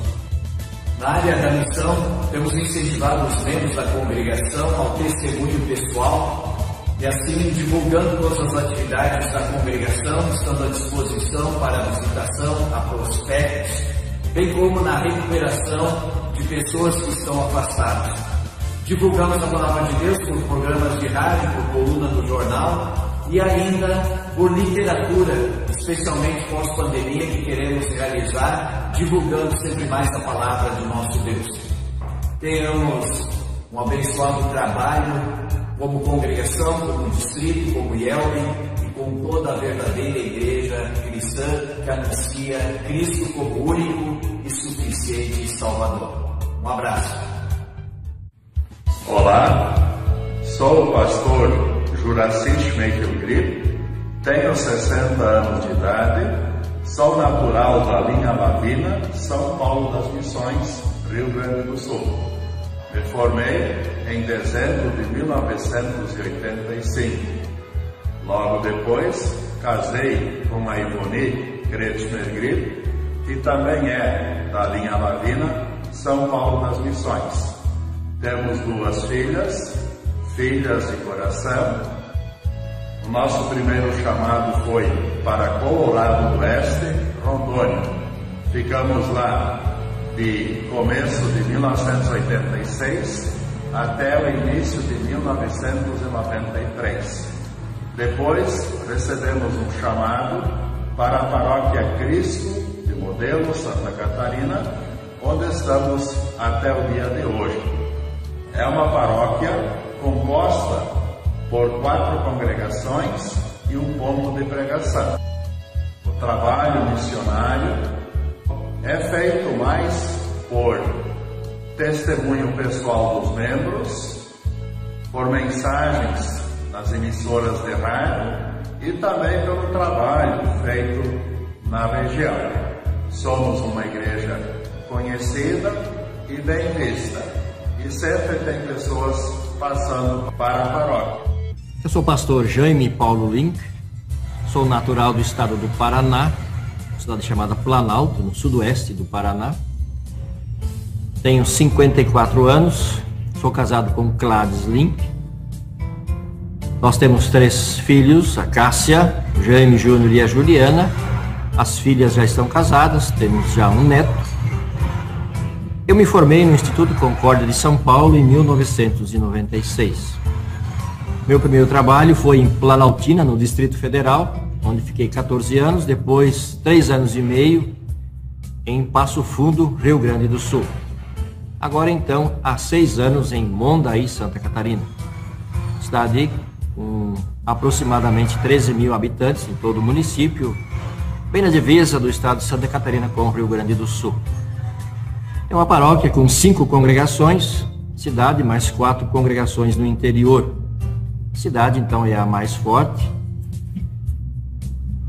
Na área da missão, temos incentivado os membros da congregação ao testemunho pessoal e assim divulgando todas as atividades da congregação, estando à disposição para a visitação a prospectos, bem como na recuperação de pessoas que estão afastadas. Divulgamos a palavra de Deus por programas de rádio, por coluna do jornal e ainda por literatura, especialmente pós-pandemia, que queremos realizar, divulgando sempre mais a palavra de nosso Deus. Tenhamos um abençoado trabalho como congregação, como distrito, como IELB e com toda a verdadeira igreja cristã que anuncia Cristo como único e suficiente Salvador. Um abraço. Olá, sou o pastor Juraci Schmeichel Grip, tenho 60 anos de idade, sou natural da linha Lavina, São Paulo das Missões, Rio Grande do Sul. Me formei em dezembro de 1985. Logo depois, casei com a Ivone Kretschmer Grip, que também é da linha Lavina, São Paulo das Missões. Temos duas filhas, filhas de coração. O nosso primeiro chamado foi para Colorado do Oeste, Rondônia. Ficamos lá de começo de 1986 até o início de 1993. Depois recebemos um chamado para a paróquia Cristo de Modelo, Santa Catarina, onde estamos até o dia de hoje. É uma paróquia composta por quatro congregações e um ponto de pregação. O trabalho missionário é feito mais por testemunho pessoal dos membros, por mensagens nas emissoras de rádio e também pelo trabalho feito na região. Somos uma igreja conhecida e bem vista, e sempre tem pessoas passando para a paróquia. Eu sou o pastor Jaime Paulo Link, sou natural do estado do Paraná cidade chamada Planalto, no sudoeste do Paraná. Tenho 54 anos, sou casado com Gladys Link. Nós temos três filhos, a Cássia, o Jaime Júnior e a Juliana. As filhas já estão casadas, temos já um neto. Eu me formei no Instituto Concórdia de São Paulo em 1996. Meu primeiro trabalho foi em Planaltina, no Distrito Federal, onde fiquei 14 anos, depois 3 anos e meio em Passo Fundo, Rio Grande do Sul. Agora então, há 6 anos em Mondaí, Santa Catarina. Cidade com aproximadamente 13 mil habitantes em todo o município, bem na divisa do estado de Santa Catarina com o Rio Grande do Sul. É uma paróquia com cinco congregações, cidade mais quatro congregações no interior. Cidade então é a mais forte,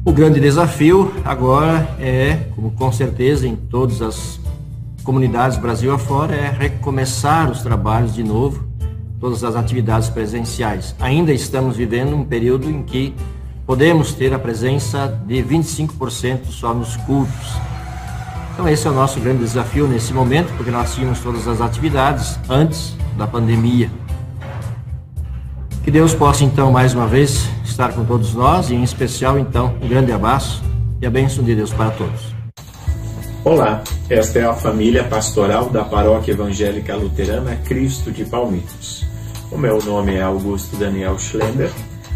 o grande desafio agora é, como com certeza em todas as comunidades Brasil afora, é recomeçar os trabalhos de novo, todas as atividades presenciais. Ainda estamos vivendo um período em que podemos ter a presença de 25% só nos cultos. Então esse é o nosso grande desafio nesse momento, porque nós tínhamos todas as atividades antes da pandemia. Que Deus possa então mais uma vez estar com todos nós e em especial então um grande abraço e a bênção de Deus para todos. Olá, esta é a família pastoral da Paróquia Evangélica Luterana Cristo de Palmitos. O meu nome é Augusto Daniel Schlender,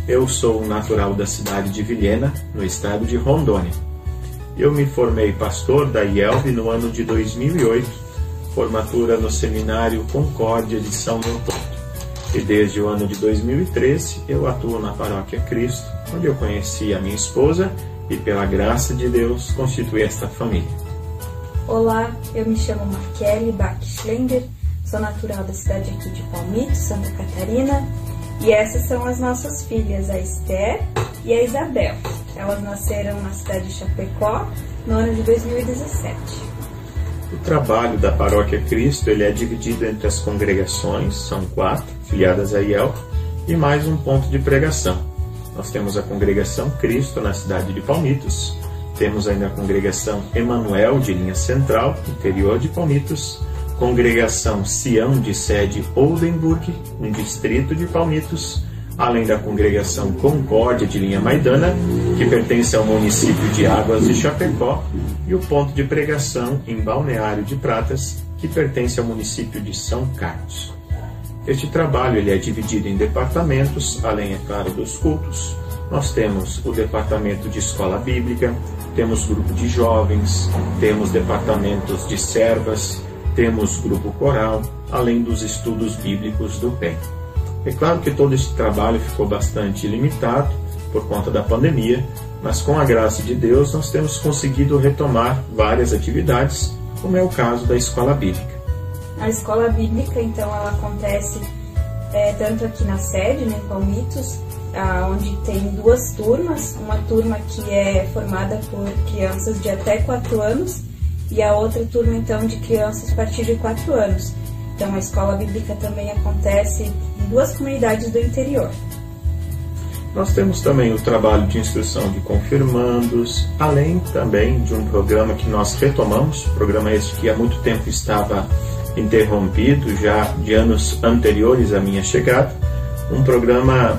eu sou natural da cidade de Vilhena, no estado de Rondônia. Eu me formei pastor da IELB no ano de 2008, formatura no Seminário Concórdia de São Leopoldo e desde o ano de 2013 eu atuo na Paróquia Cristo, onde eu conheci a minha esposa e, pela graça de Deus, constituí esta família. Olá, eu me chamo Markele Bach Schlender, sou natural da cidade aqui de Palmito, Santa Catarina, e essas são as nossas filhas, a Esther e a Isabel. Elas nasceram na cidade de Chapecó no ano de 2017. O trabalho da Paróquia Cristo ele é dividido entre as congregações, são quatro, filiadas a IEL, e mais um ponto de pregação. Nós temos a congregação Cristo na cidade de Palmitos, temos ainda a congregação Emanuel de linha central, interior de Palmitos, congregação Sião de sede Oldenburg, no distrito de Palmitos, além da congregação Concórdia de linha Maidana, que pertence ao município de Águas de Chapecó, e o ponto de pregação em Balneário de Pratas, que pertence ao município de São Carlos. Este trabalho ele é dividido em departamentos, além, é claro, dos cultos, nós temos o departamento de escola bíblica, temos grupo de jovens, temos departamentos de servas, temos grupo coral, além dos estudos bíblicos do bem. É claro que todo esse trabalho ficou bastante limitado por conta da pandemia, mas com a graça de Deus nós temos conseguido retomar várias atividades, como é o caso da escola bíblica. A escola bíblica, então, ela acontece é, tanto aqui na sede, né, Palmitos, onde tem duas turmas, uma turma que é formada por crianças de até 4 anos e a outra turma então de crianças a partir de 4 anos. Então a escola bíblica também acontece em duas comunidades do interior. Nós temos também o trabalho de instrução de confirmandos, além também de um programa que nós retomamos, programa esse que há muito tempo estava interrompido, já de anos anteriores à minha chegada, um programa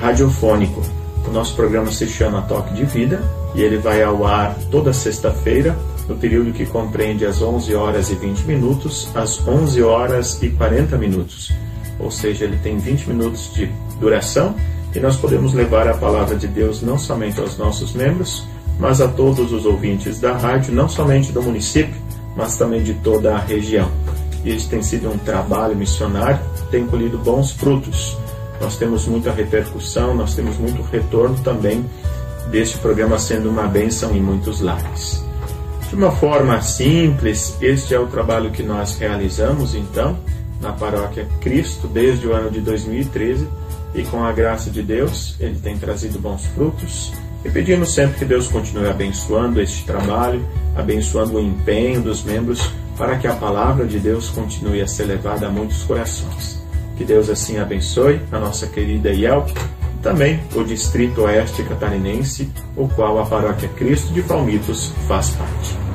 radiofônico. O nosso programa se chama Toque de Vida e ele vai ao ar toda sexta-feira, no período que compreende as 11 horas e 20 minutos às 11 horas e 40 minutos. Ou seja, ele tem 20 minutos de duração e nós podemos levar a palavra de Deus não somente aos nossos membros, mas a todos os ouvintes da rádio, não somente do município, mas também de toda a região. E isso tem sido um trabalho missionário, tem colhido bons frutos nós temos muita repercussão, nós temos muito retorno também deste programa sendo uma bênção em muitos lares. De uma forma simples, este é o trabalho que nós realizamos então na paróquia Cristo desde o ano de 2013 e com a graça de Deus ele tem trazido bons frutos e pedimos sempre que Deus continue abençoando este trabalho, abençoando o empenho dos membros para que a palavra de Deus continue a ser levada a muitos corações. Que Deus assim abençoe a nossa querida IEL, também o Distrito Oeste Catarinense, o qual a Paróquia Cristo de Palmitos faz parte.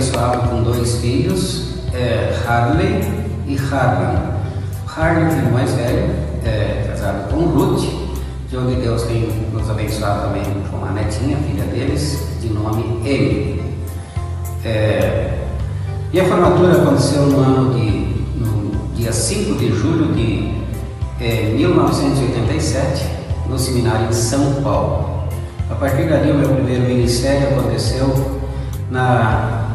abençoado com dois filhos, é, Harley e Harlan. Harley, filho mais velho, é, casado com Ruth. De onde Deus tem nos abençoado também com uma netinha, filha deles, de nome Emily. É, e a formatura aconteceu no ano de, no dia 5 de julho de é, 1987, no seminário em São Paulo. A partir dali, o meu primeiro ministério aconteceu na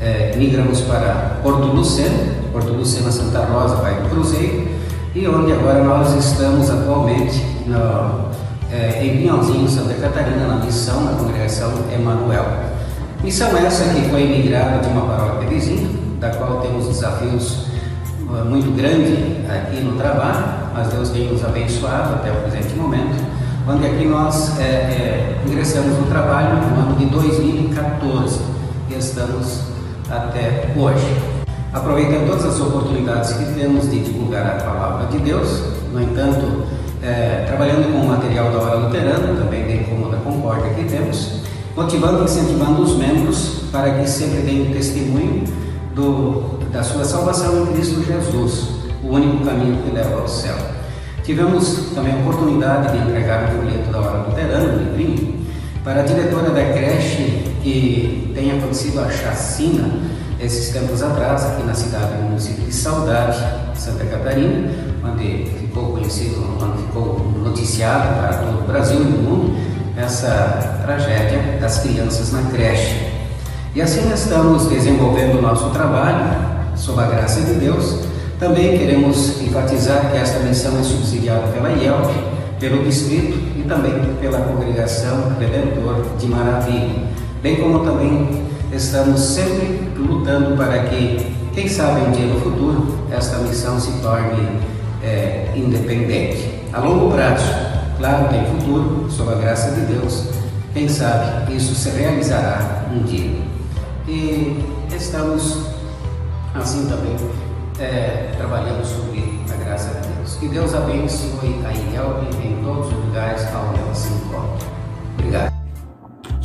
é, migramos para Porto Lucena, Porto Lucena Santa Rosa, Pai do Cruzeiro, e onde agora nós estamos atualmente no, é, em Pinhalzinho, Santa Catarina, na missão, na congregação Emanuel. Missão essa que foi migrada de uma paróquia vizinha, da qual temos desafios uh, muito grandes aqui no trabalho, mas Deus tem nos abençoado até o presente momento onde aqui nós é, é, ingressamos no trabalho no ano de 2014 e estamos até hoje. Aproveitando todas as oportunidades que temos de divulgar a palavra de Deus, no entanto, é, trabalhando com o material da hora luterana, também da Concórdia que temos, motivando e incentivando os membros para que sempre deem testemunho do, da sua salvação em Cristo Jesus, o único caminho que leva ao céu. Tivemos também a oportunidade de entregar o folheto da hora luterana, no livrinho, para a diretora da creche que tem acontecido a chacina esses tempos atrás, aqui na cidade do município de Saudade, Santa Catarina, onde ficou conhecido, onde ficou noticiado para todo o Brasil e o mundo essa tragédia das crianças na creche. E assim estamos desenvolvendo o nosso trabalho, sob a graça de Deus. Também queremos enfatizar que esta missão é subsidiada pela IELP, pelo Distrito e também pela Congregação Redentor de Maravilha, bem como também estamos sempre lutando para que, quem sabe um dia no futuro, esta missão se torne é, independente. A longo prazo, claro, tem futuro, sob a graça de Deus, quem sabe isso se realizará um dia. E estamos, assim também, é, trabalhando sobre a graça de Deus. Que Deus abençoe a IELB em todos os lugares onde ela se encontra. Obrigado.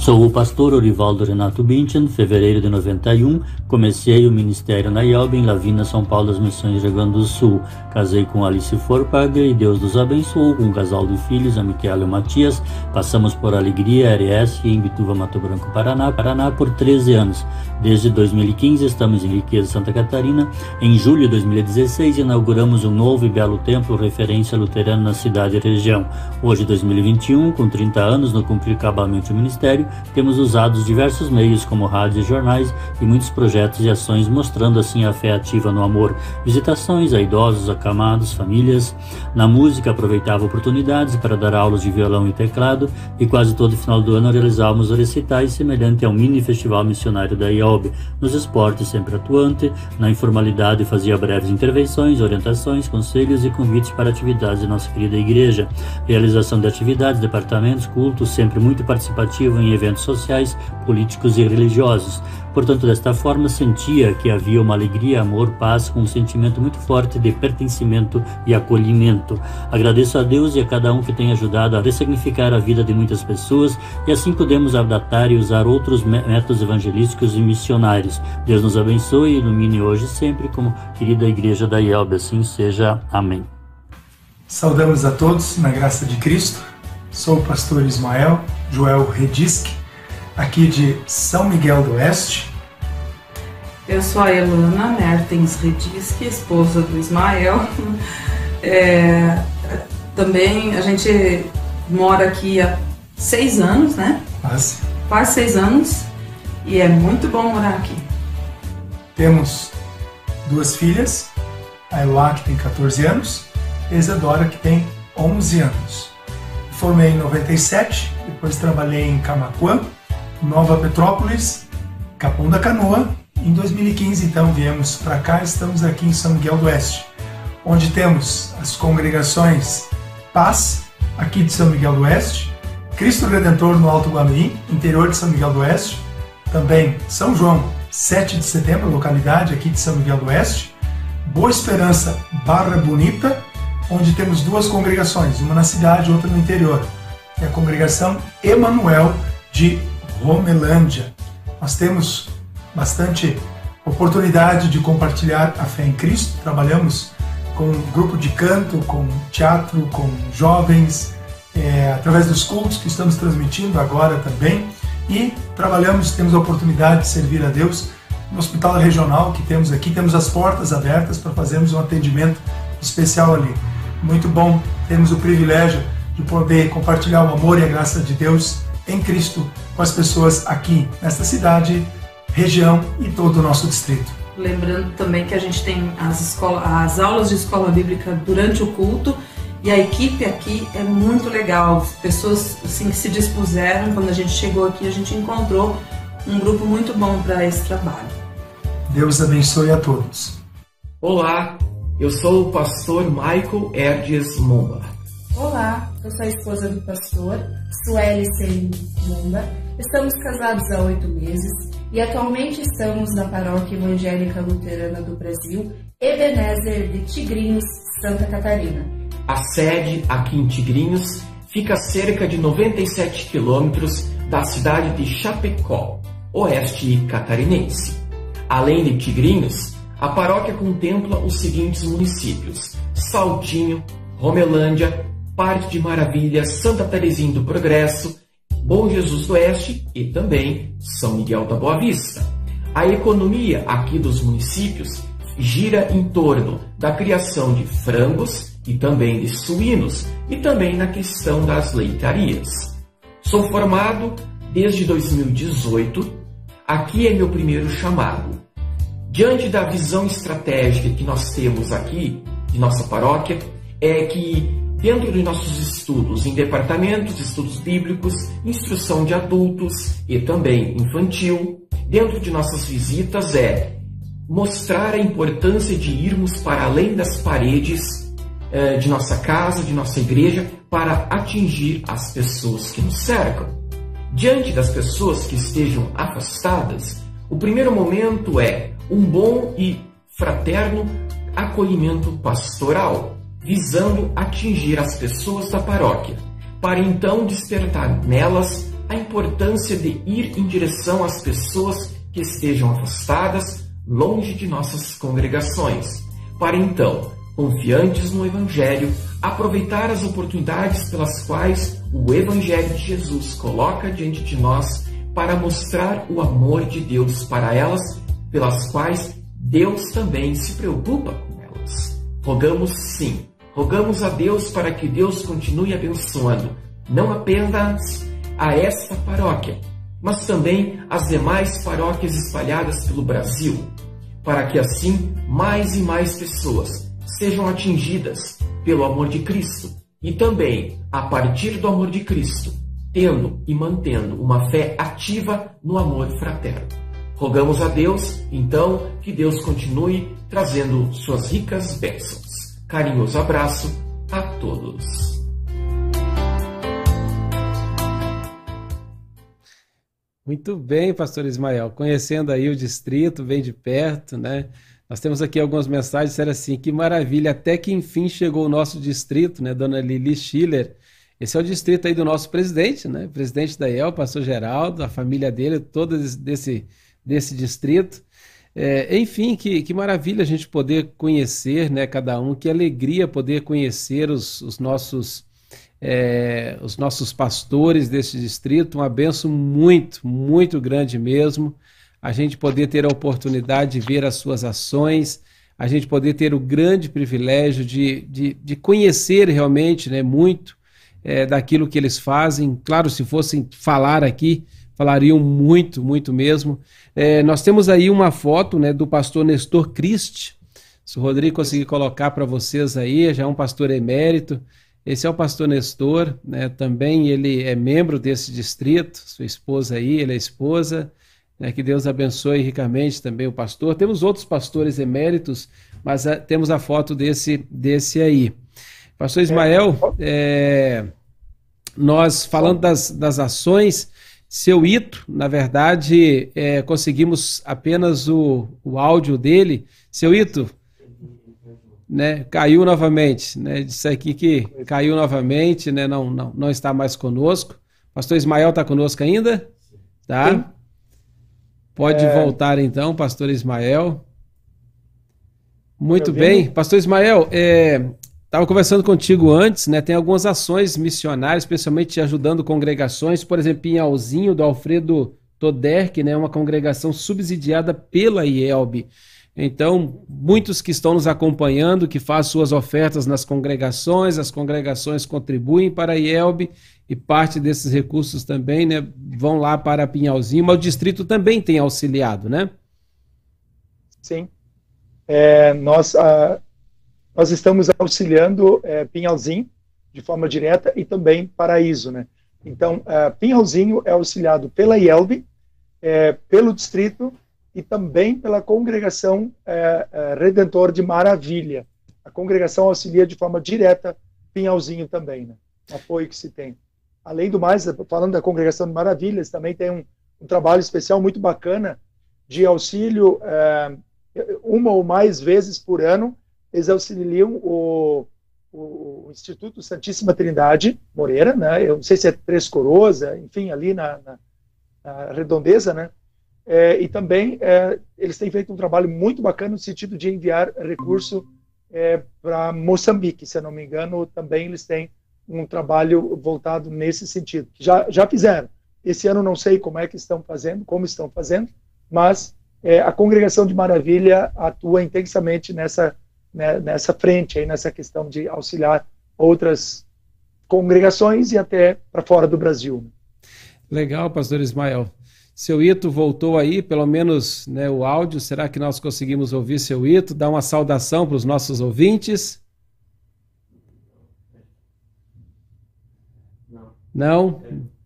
Sou o pastor Orivaldo Renato Binchen, fevereiro de 91, comecei o ministério na IELB em Lavina, São Paulo, das Missões Rio Grande do Sul. Casei com Alice Forpaga e Deus nos abençoou com um casal de filhos, a Miquela e o Matias. Passamos por Alegria, RS em Bituva, Mato Branco, Paraná, Paraná por 13 anos. Desde 2015 estamos em Riqueza, Santa Catarina. Em julho de 2016 inauguramos um novo e belo templo referência luterana na cidade e região. Hoje, 2021, com 30 anos no cumprir cabalmente o ministério, temos usado diversos meios como rádios e jornais e muitos projetos e ações mostrando assim a fé ativa no amor, visitações a idosos, acamados, famílias. Na música aproveitava oportunidades para dar aulas de violão e teclado e quase todo final do ano realizávamos recitais semelhante ao mini festival missionário da Nos esportes sempre atuante, na informalidade fazia breves intervenções, orientações, conselhos e convites para atividades de nossa querida igreja. Realização de atividades, departamentos, cultos, sempre muito participativo em eventos sociais, políticos e religiosos. Portanto, desta forma, sentia que havia uma alegria, amor, paz, com um sentimento muito forte de pertencimento e acolhimento. Agradeço a Deus e a cada um que tem ajudado a ressignificar a vida de muitas pessoas e assim podemos adaptar e usar outros métodos evangelísticos e missionários. Deus nos abençoe e ilumine hoje e sempre como querida Igreja da IELB. Assim seja. Amém. Saudamos a todos na graça de Cristo. Sou o pastor Ismael Joel Redisque, aqui de São Miguel do Oeste. Eu sou a Elana Mertens Redisque, esposa do Ismael. (laughs) É, também a gente mora aqui há seis anos, né? Quase. Quase seis anos. E é muito bom morar aqui. Temos duas filhas, a Eloá, que tem 14 anos, e a Isadora, que tem 11 anos. Formei em 97, depois trabalhei em Camacuã, Nova Petrópolis, Capão da Canoa. Em 2015, então, viemos para cá, estamos aqui em São Miguel do Oeste, onde temos as congregações Paz, aqui de São Miguel do Oeste, Cristo Redentor no Alto Guamirim, interior de São Miguel do Oeste, também São João, 7 de setembro, localidade aqui de São Miguel do Oeste, Boa Esperança, Barra Bonita, onde temos duas congregações, uma na cidade e outra no interior. É a congregação Emanuel de Romelândia. Nós temos bastante oportunidade de compartilhar a fé em Cristo. Trabalhamos com um grupo de canto, com teatro, com jovens, é, através dos cultos que estamos transmitindo agora também. E trabalhamos, temos a oportunidade de servir a Deus no hospital regional que temos aqui. Temos as portas abertas para fazermos um atendimento especial ali. Muito bom termos o privilégio de poder compartilhar o amor e a graça de Deus em Cristo com as pessoas aqui nesta cidade, região e todo o nosso distrito. Lembrando também que a gente tem as, escola, as aulas de escola bíblica durante o culto e a equipe aqui é muito legal. Pessoas assim, que se dispuseram, quando a gente chegou aqui, a gente encontrou um grupo muito bom para esse trabalho. Deus abençoe a todos. Olá, eu sou o pastor Michael Erdes Momba. Olá, eu sou a esposa do pastor, Sueli Momba. Estamos casados há oito meses e atualmente estamos na Paróquia Evangélica Luterana do Brasil, Ebenezer de Tigrinhos, Santa Catarina. A sede aqui em Tigrinhos fica a cerca de 97 quilômetros da cidade de Chapecó, oeste catarinense. Além de Tigrinhos, a paróquia contempla os seguintes municípios: Saltinho, Romelândia, Parque de Maravilha, Santa Terezinha do Progresso, Bom Jesus do Oeste e também São Miguel da Boa Vista. A economia aqui dos municípios gira em torno da criação de frangos e também de suínos e também na questão das leitarias. Sou formado desde 2018, aqui é meu primeiro chamado. Diante da visão estratégica que nós temos aqui de nossa paróquia, é que dentro de nossos estudos em departamentos de estudos bíblicos, instrução de adultos e também infantil, dentro de nossas visitas é mostrar a importância de irmos para além das paredes eh, de nossa casa, de nossa igreja, para atingir as pessoas que nos cercam. Diante das pessoas que estejam afastadas, o primeiro momento é um bom e fraterno acolhimento pastoral, visando atingir as pessoas da paróquia, para então despertar nelas a importância de ir em direção às pessoas que estejam afastadas, longe de nossas congregações, para então, confiantes no Evangelho, aproveitar as oportunidades pelas quais o Evangelho de Jesus coloca diante de nós para mostrar o amor de Deus para elas, pelas quais Deus também se preocupa com elas. Rogamos sim, rogamos a Deus para que Deus continue abençoando não apenas a esta paróquia, mas também as demais paróquias espalhadas pelo Brasil, para que assim mais e mais pessoas sejam atingidas pelo amor de Cristo e também, a partir do amor de Cristo, tendo e mantendo uma fé ativa no amor fraterno. Rogamos a Deus, então, que Deus continue trazendo suas ricas bênçãos. Carinhoso abraço a todos. Muito bem, pastor Ismael. Conhecendo aí o distrito, bem de perto, né? Nós temos aqui algumas mensagens, disseram assim, que maravilha, até que enfim chegou o nosso distrito, né, dona Lili Schiller. Esse é o distrito aí do nosso presidente, né, presidente da IEL, pastor Geraldo, a família dele, todos desse, desse distrito. É, enfim, que, que maravilha a gente poder conhecer, né, cada um, que alegria poder conhecer os, os nossos é, os nossos pastores desse distrito, uma benção muito, muito grande mesmo. A gente poder ter a oportunidade de ver as suas ações, a gente poder ter o grande privilégio de, de, de conhecer realmente né, muito é, daquilo que eles fazem. Claro, se fossem falar aqui, falariam muito, muito mesmo. É, nós temos aí uma foto né, do pastor Nestor Christ. Se o Rodrigo conseguir colocar para vocês aí, já é um pastor emérito. Esse é o pastor Nestor, né? também ele é membro desse distrito, sua esposa aí, ele é esposa, né? que Deus abençoe ricamente também o pastor. Temos outros pastores eméritos, mas a, ah, temos a foto desse, desse aí. Pastor Ismael, é, nós falando das, das ações, seu Ito, na verdade, é, conseguimos apenas o, o áudio dele. Seu Ito, né, caiu novamente, né, disse aqui que caiu novamente, né, não, não, não está mais conosco. Pastor Ismael está conosco ainda? Tá? Sim. Pode é... voltar então, pastor Ismael. Muito bem. Pastor Ismael, estava conversando contigo antes, né? Tem algumas ações missionárias, especialmente ajudando congregações, por exemplo, em Alzinho, do Alfredo Toderk, né? Uma congregação subsidiada pela IELB. Então, muitos que estão nos acompanhando, que fazem suas ofertas nas congregações, as congregações contribuem para a IELB e parte desses recursos também né, vão lá para Pinhalzinho, mas o distrito também tem auxiliado, né? Sim. É, nós, a, nós estamos auxiliando é, Pinhalzinho de forma direta e também Paraíso, né? Então, é, Pinhalzinho é auxiliado pela IELB, é, pelo distrito e também pela congregação Redentor de Maravilha. A congregação auxilia de forma direta Pinhalzinho também, né? O apoio que se tem. Além do mais, falando da congregação de Maravilhas, também tem um, um trabalho especial muito bacana de auxílio uma ou mais vezes por ano. Eles auxiliam o, o, Instituto Santíssima Trindade Moreira, né? Eu não sei se é Três Coroas, é, enfim, ali na, na, na redondeza, né? É, e também é, eles têm feito um trabalho muito bacana no sentido de enviar recurso é, para Moçambique, se eu não me engano, também eles têm um trabalho voltado nesse sentido. Já, já fizeram. Esse ano não sei como é que estão fazendo, como estão fazendo, mas é, a Congregação de Maravilha atua intensamente nessa, né, nessa frente, aí, nessa questão de auxiliar outras congregações e até para fora do Brasil. Legal, pastor Ismael. Seu Ito voltou aí, pelo menos né, o áudio. Será que nós conseguimos ouvir seu Ito? Dá uma saudação para os nossos ouvintes. Não? Não?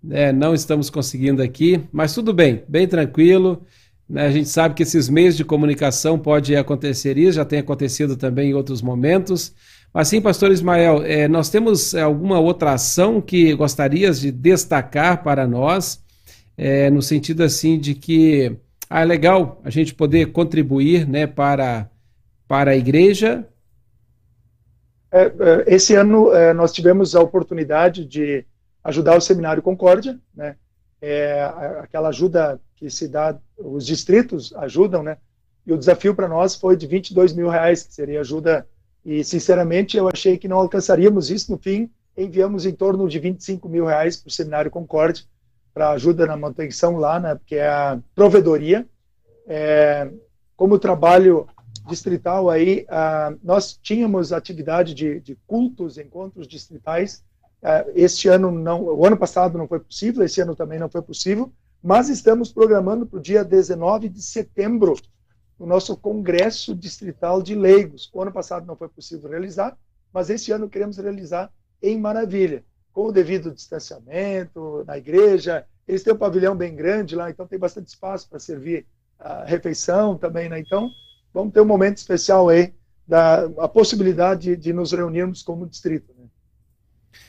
É, não estamos conseguindo aqui, mas tudo bem, bem tranquilo. Né? A gente sabe que esses meios de comunicação pode acontecer isso, já tem acontecido também em outros momentos. Mas sim, pastor Ismael, é, nós temos alguma outra ação que gostarias de destacar para nós, é, no sentido assim de que ah, é legal a gente poder contribuir né, para, para a igreja? É, é esse ano nós tivemos a oportunidade de ajudar o Seminário Concórdia, né? É, aquela ajuda que se dá, os distritos ajudam, né? E o desafio para nós foi de 22 mil reais, que seria ajuda. E, sinceramente, eu achei que não alcançaríamos isso. No fim, enviamos em torno de 25 mil reais para o Seminário Concórdia, para ajuda na manutenção lá, né? Que é a provedoria. É, como trabalho distrital aí, nós tínhamos atividade de, de cultos, encontros distritais, é, este ano não, o ano passado não foi possível, esse ano também não foi possível, mas estamos programando para o dia 19 de setembro o nosso congresso distrital de leigos. O ano passado não foi possível realizar, mas esse ano queremos realizar em Maravilha, com o devido distanciamento na igreja. Eles têm um pavilhão bem grande lá, então tem bastante espaço para servir a refeição também, né? Então, vamos ter um momento especial aí da a possibilidade de, de nos reunirmos como distrito.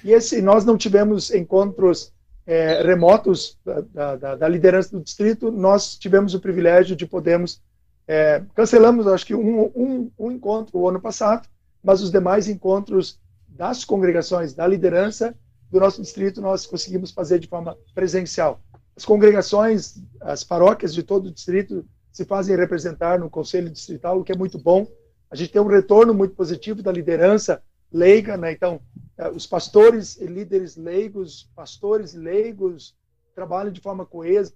E esse, nós não tivemos encontros é, remotos da, da, da, liderança do distrito, nós tivemos o privilégio de podermos. É, cancelamos, acho que, um, um, um encontro o ano passado, mas os demais encontros das congregações, da liderança do nosso distrito, nós conseguimos fazer de forma presencial. As congregações, as paróquias de todo o distrito se fazem representar no conselho distrital, o que é muito bom. A gente tem um retorno muito positivo da liderança leiga, né? Então, é, os pastores e líderes leigos, pastores leigos, trabalham de forma coesa.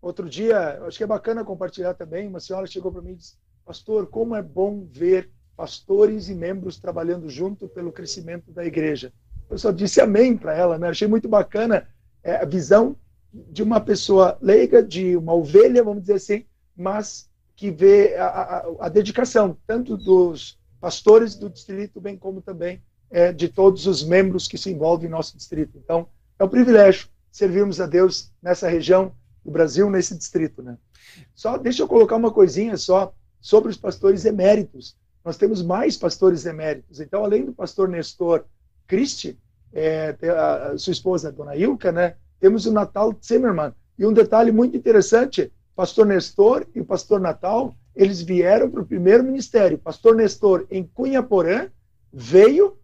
Outro dia, acho que é bacana compartilhar também, uma senhora chegou para mim e disse, pastor, como é bom ver pastores e membros trabalhando junto pelo crescimento da igreja. Eu só disse amém para ela, né? Achei muito bacana é, a visão de uma pessoa leiga, de uma ovelha, vamos dizer assim, mas que vê a, a, a dedicação tanto dos pastores do distrito, bem como também é, de todos os membros que se envolvem em nosso distrito. Então, é um privilégio servirmos a Deus nessa região do Brasil, nesse distrito. Né? Só deixa eu colocar uma coisinha só sobre os pastores eméritos. Nós temos mais pastores eméritos. Então, além do pastor Nestor Christi, é, a sua esposa, a dona Ilka, né? temos o Natal Zimmermann. E um detalhe muito interessante, pastor Nestor e o pastor Natal eles vieram para o primeiro ministério. Pastor Nestor, em Cunha Porã, veio,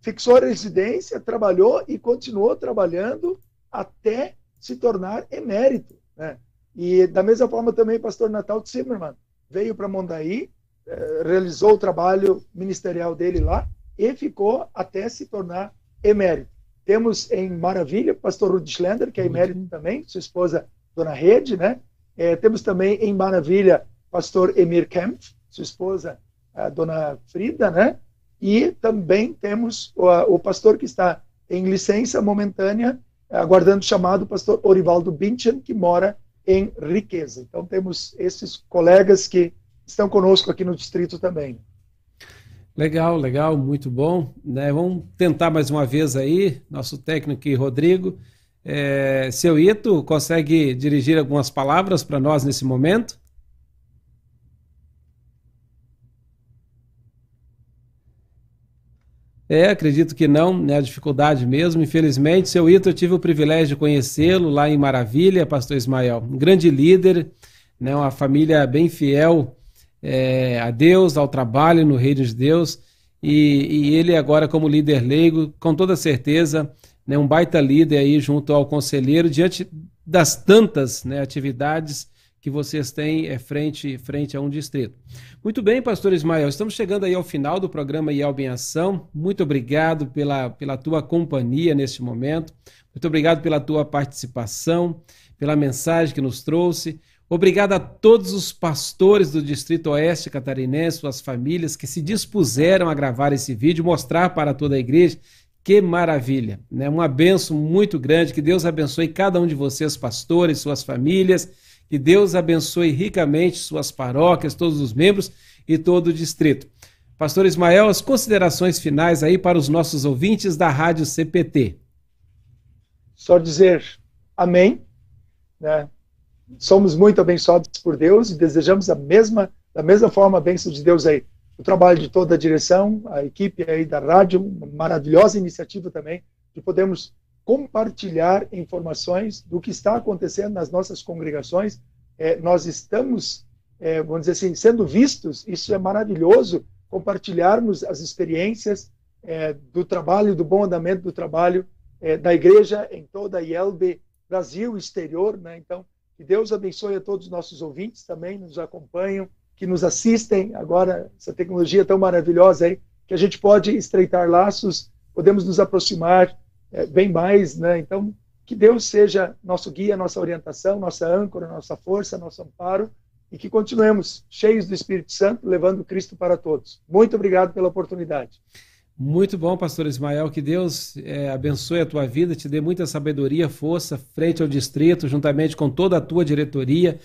fixou a residência, trabalhou e continuou trabalhando até se tornar emérito. Né? E da mesma forma também pastor Natal Zimmermann veio para Mondaí, eh, realizou o trabalho ministerial dele lá e ficou até se tornar emérito. Temos em Maravilha pastor Rudi Schlender, que é emérito também, sua esposa Dona Rede, né? É, temos também em Maravilha pastor Emir Kemp, sua esposa, a dona Frida, né? E também temos o, o pastor que está em licença momentânea, aguardando o chamado, o pastor Orivaldo Binchen, que mora em Riqueza. Então temos esses colegas que estão conosco aqui no distrito também. Legal, legal, muito bom. Né? Vamos tentar mais uma vez aí, nosso técnico Rodrigo. É, seu Ito, consegue dirigir algumas palavras para nós nesse momento? É, acredito que não, né? A dificuldade mesmo, infelizmente. Seu Ito, eu tive o privilégio de conhecê-lo lá em Maravilha, pastor Ismael. Um grande líder, né? uma família bem fiel é, a Deus, ao trabalho no reino de Deus. e, e ele agora como líder leigo, com toda certeza, né, um baita líder aí junto ao conselheiro, diante das tantas né, atividades que vocês têm é, frente, frente a um distrito. Muito bem, pastor Ismael, estamos chegando aí ao final do programa IELB em Ação. Muito obrigado pela, pela tua companhia neste momento. Muito obrigado pela tua participação, pela mensagem que nos trouxe. Obrigado a todos os pastores do Distrito Oeste Catarinense, suas famílias que se dispuseram a gravar esse vídeo, mostrar para toda a igreja. Que maravilha, né? Uma benção muito grande. Que Deus abençoe cada um de vocês, pastores, suas famílias. Que Deus abençoe ricamente suas paróquias, todos os membros e todo o distrito. Pastor Ismael, as considerações finais aí para os nossos ouvintes da Rádio CPT. Só dizer amém, né? somos muito abençoados por Deus e desejamos a mesma, da mesma forma a bênção de Deus aí. O trabalho de toda a direção, a equipe aí da rádio, uma maravilhosa iniciativa também, de podermos compartilhar informações do que está acontecendo nas nossas congregações. É, nós estamos, é, vamos dizer assim, sendo vistos, isso é maravilhoso, compartilharmos as experiências é, do trabalho, do bom andamento do trabalho é, da igreja em toda a IELB, Brasil, exterior, né? Então, que Deus abençoe a todos os nossos ouvintes também, nos acompanham, que nos assistem agora, essa tecnologia tão maravilhosa aí, que a gente pode estreitar laços, podemos nos aproximar é, bem mais, né? Então, que Deus seja nosso guia, nossa orientação, nossa âncora, nossa força, nosso amparo e que continuemos cheios do Espírito Santo, levando Cristo para todos. Muito obrigado pela oportunidade. Muito bom, pastor Ismael. Que Deus é, abençoe a tua vida, te dê muita sabedoria, força frente ao distrito, juntamente com toda a tua diretoria.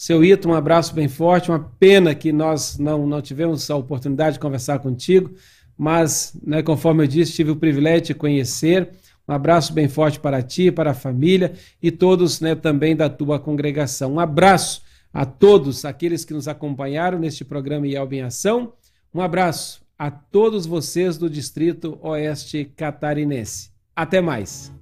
Seu Ito, um abraço bem forte. Uma pena que nós não, não tivemos a oportunidade de conversar contigo, mas, né, conforme eu disse, tive o privilégio de te conhecer. Um abraço bem forte para ti, para a família e todos né, também da tua congregação. Um abraço a todos aqueles que nos acompanharam neste programa IELB em Ação. Um abraço a todos vocês do Distrito Oeste Catarinense. Até mais!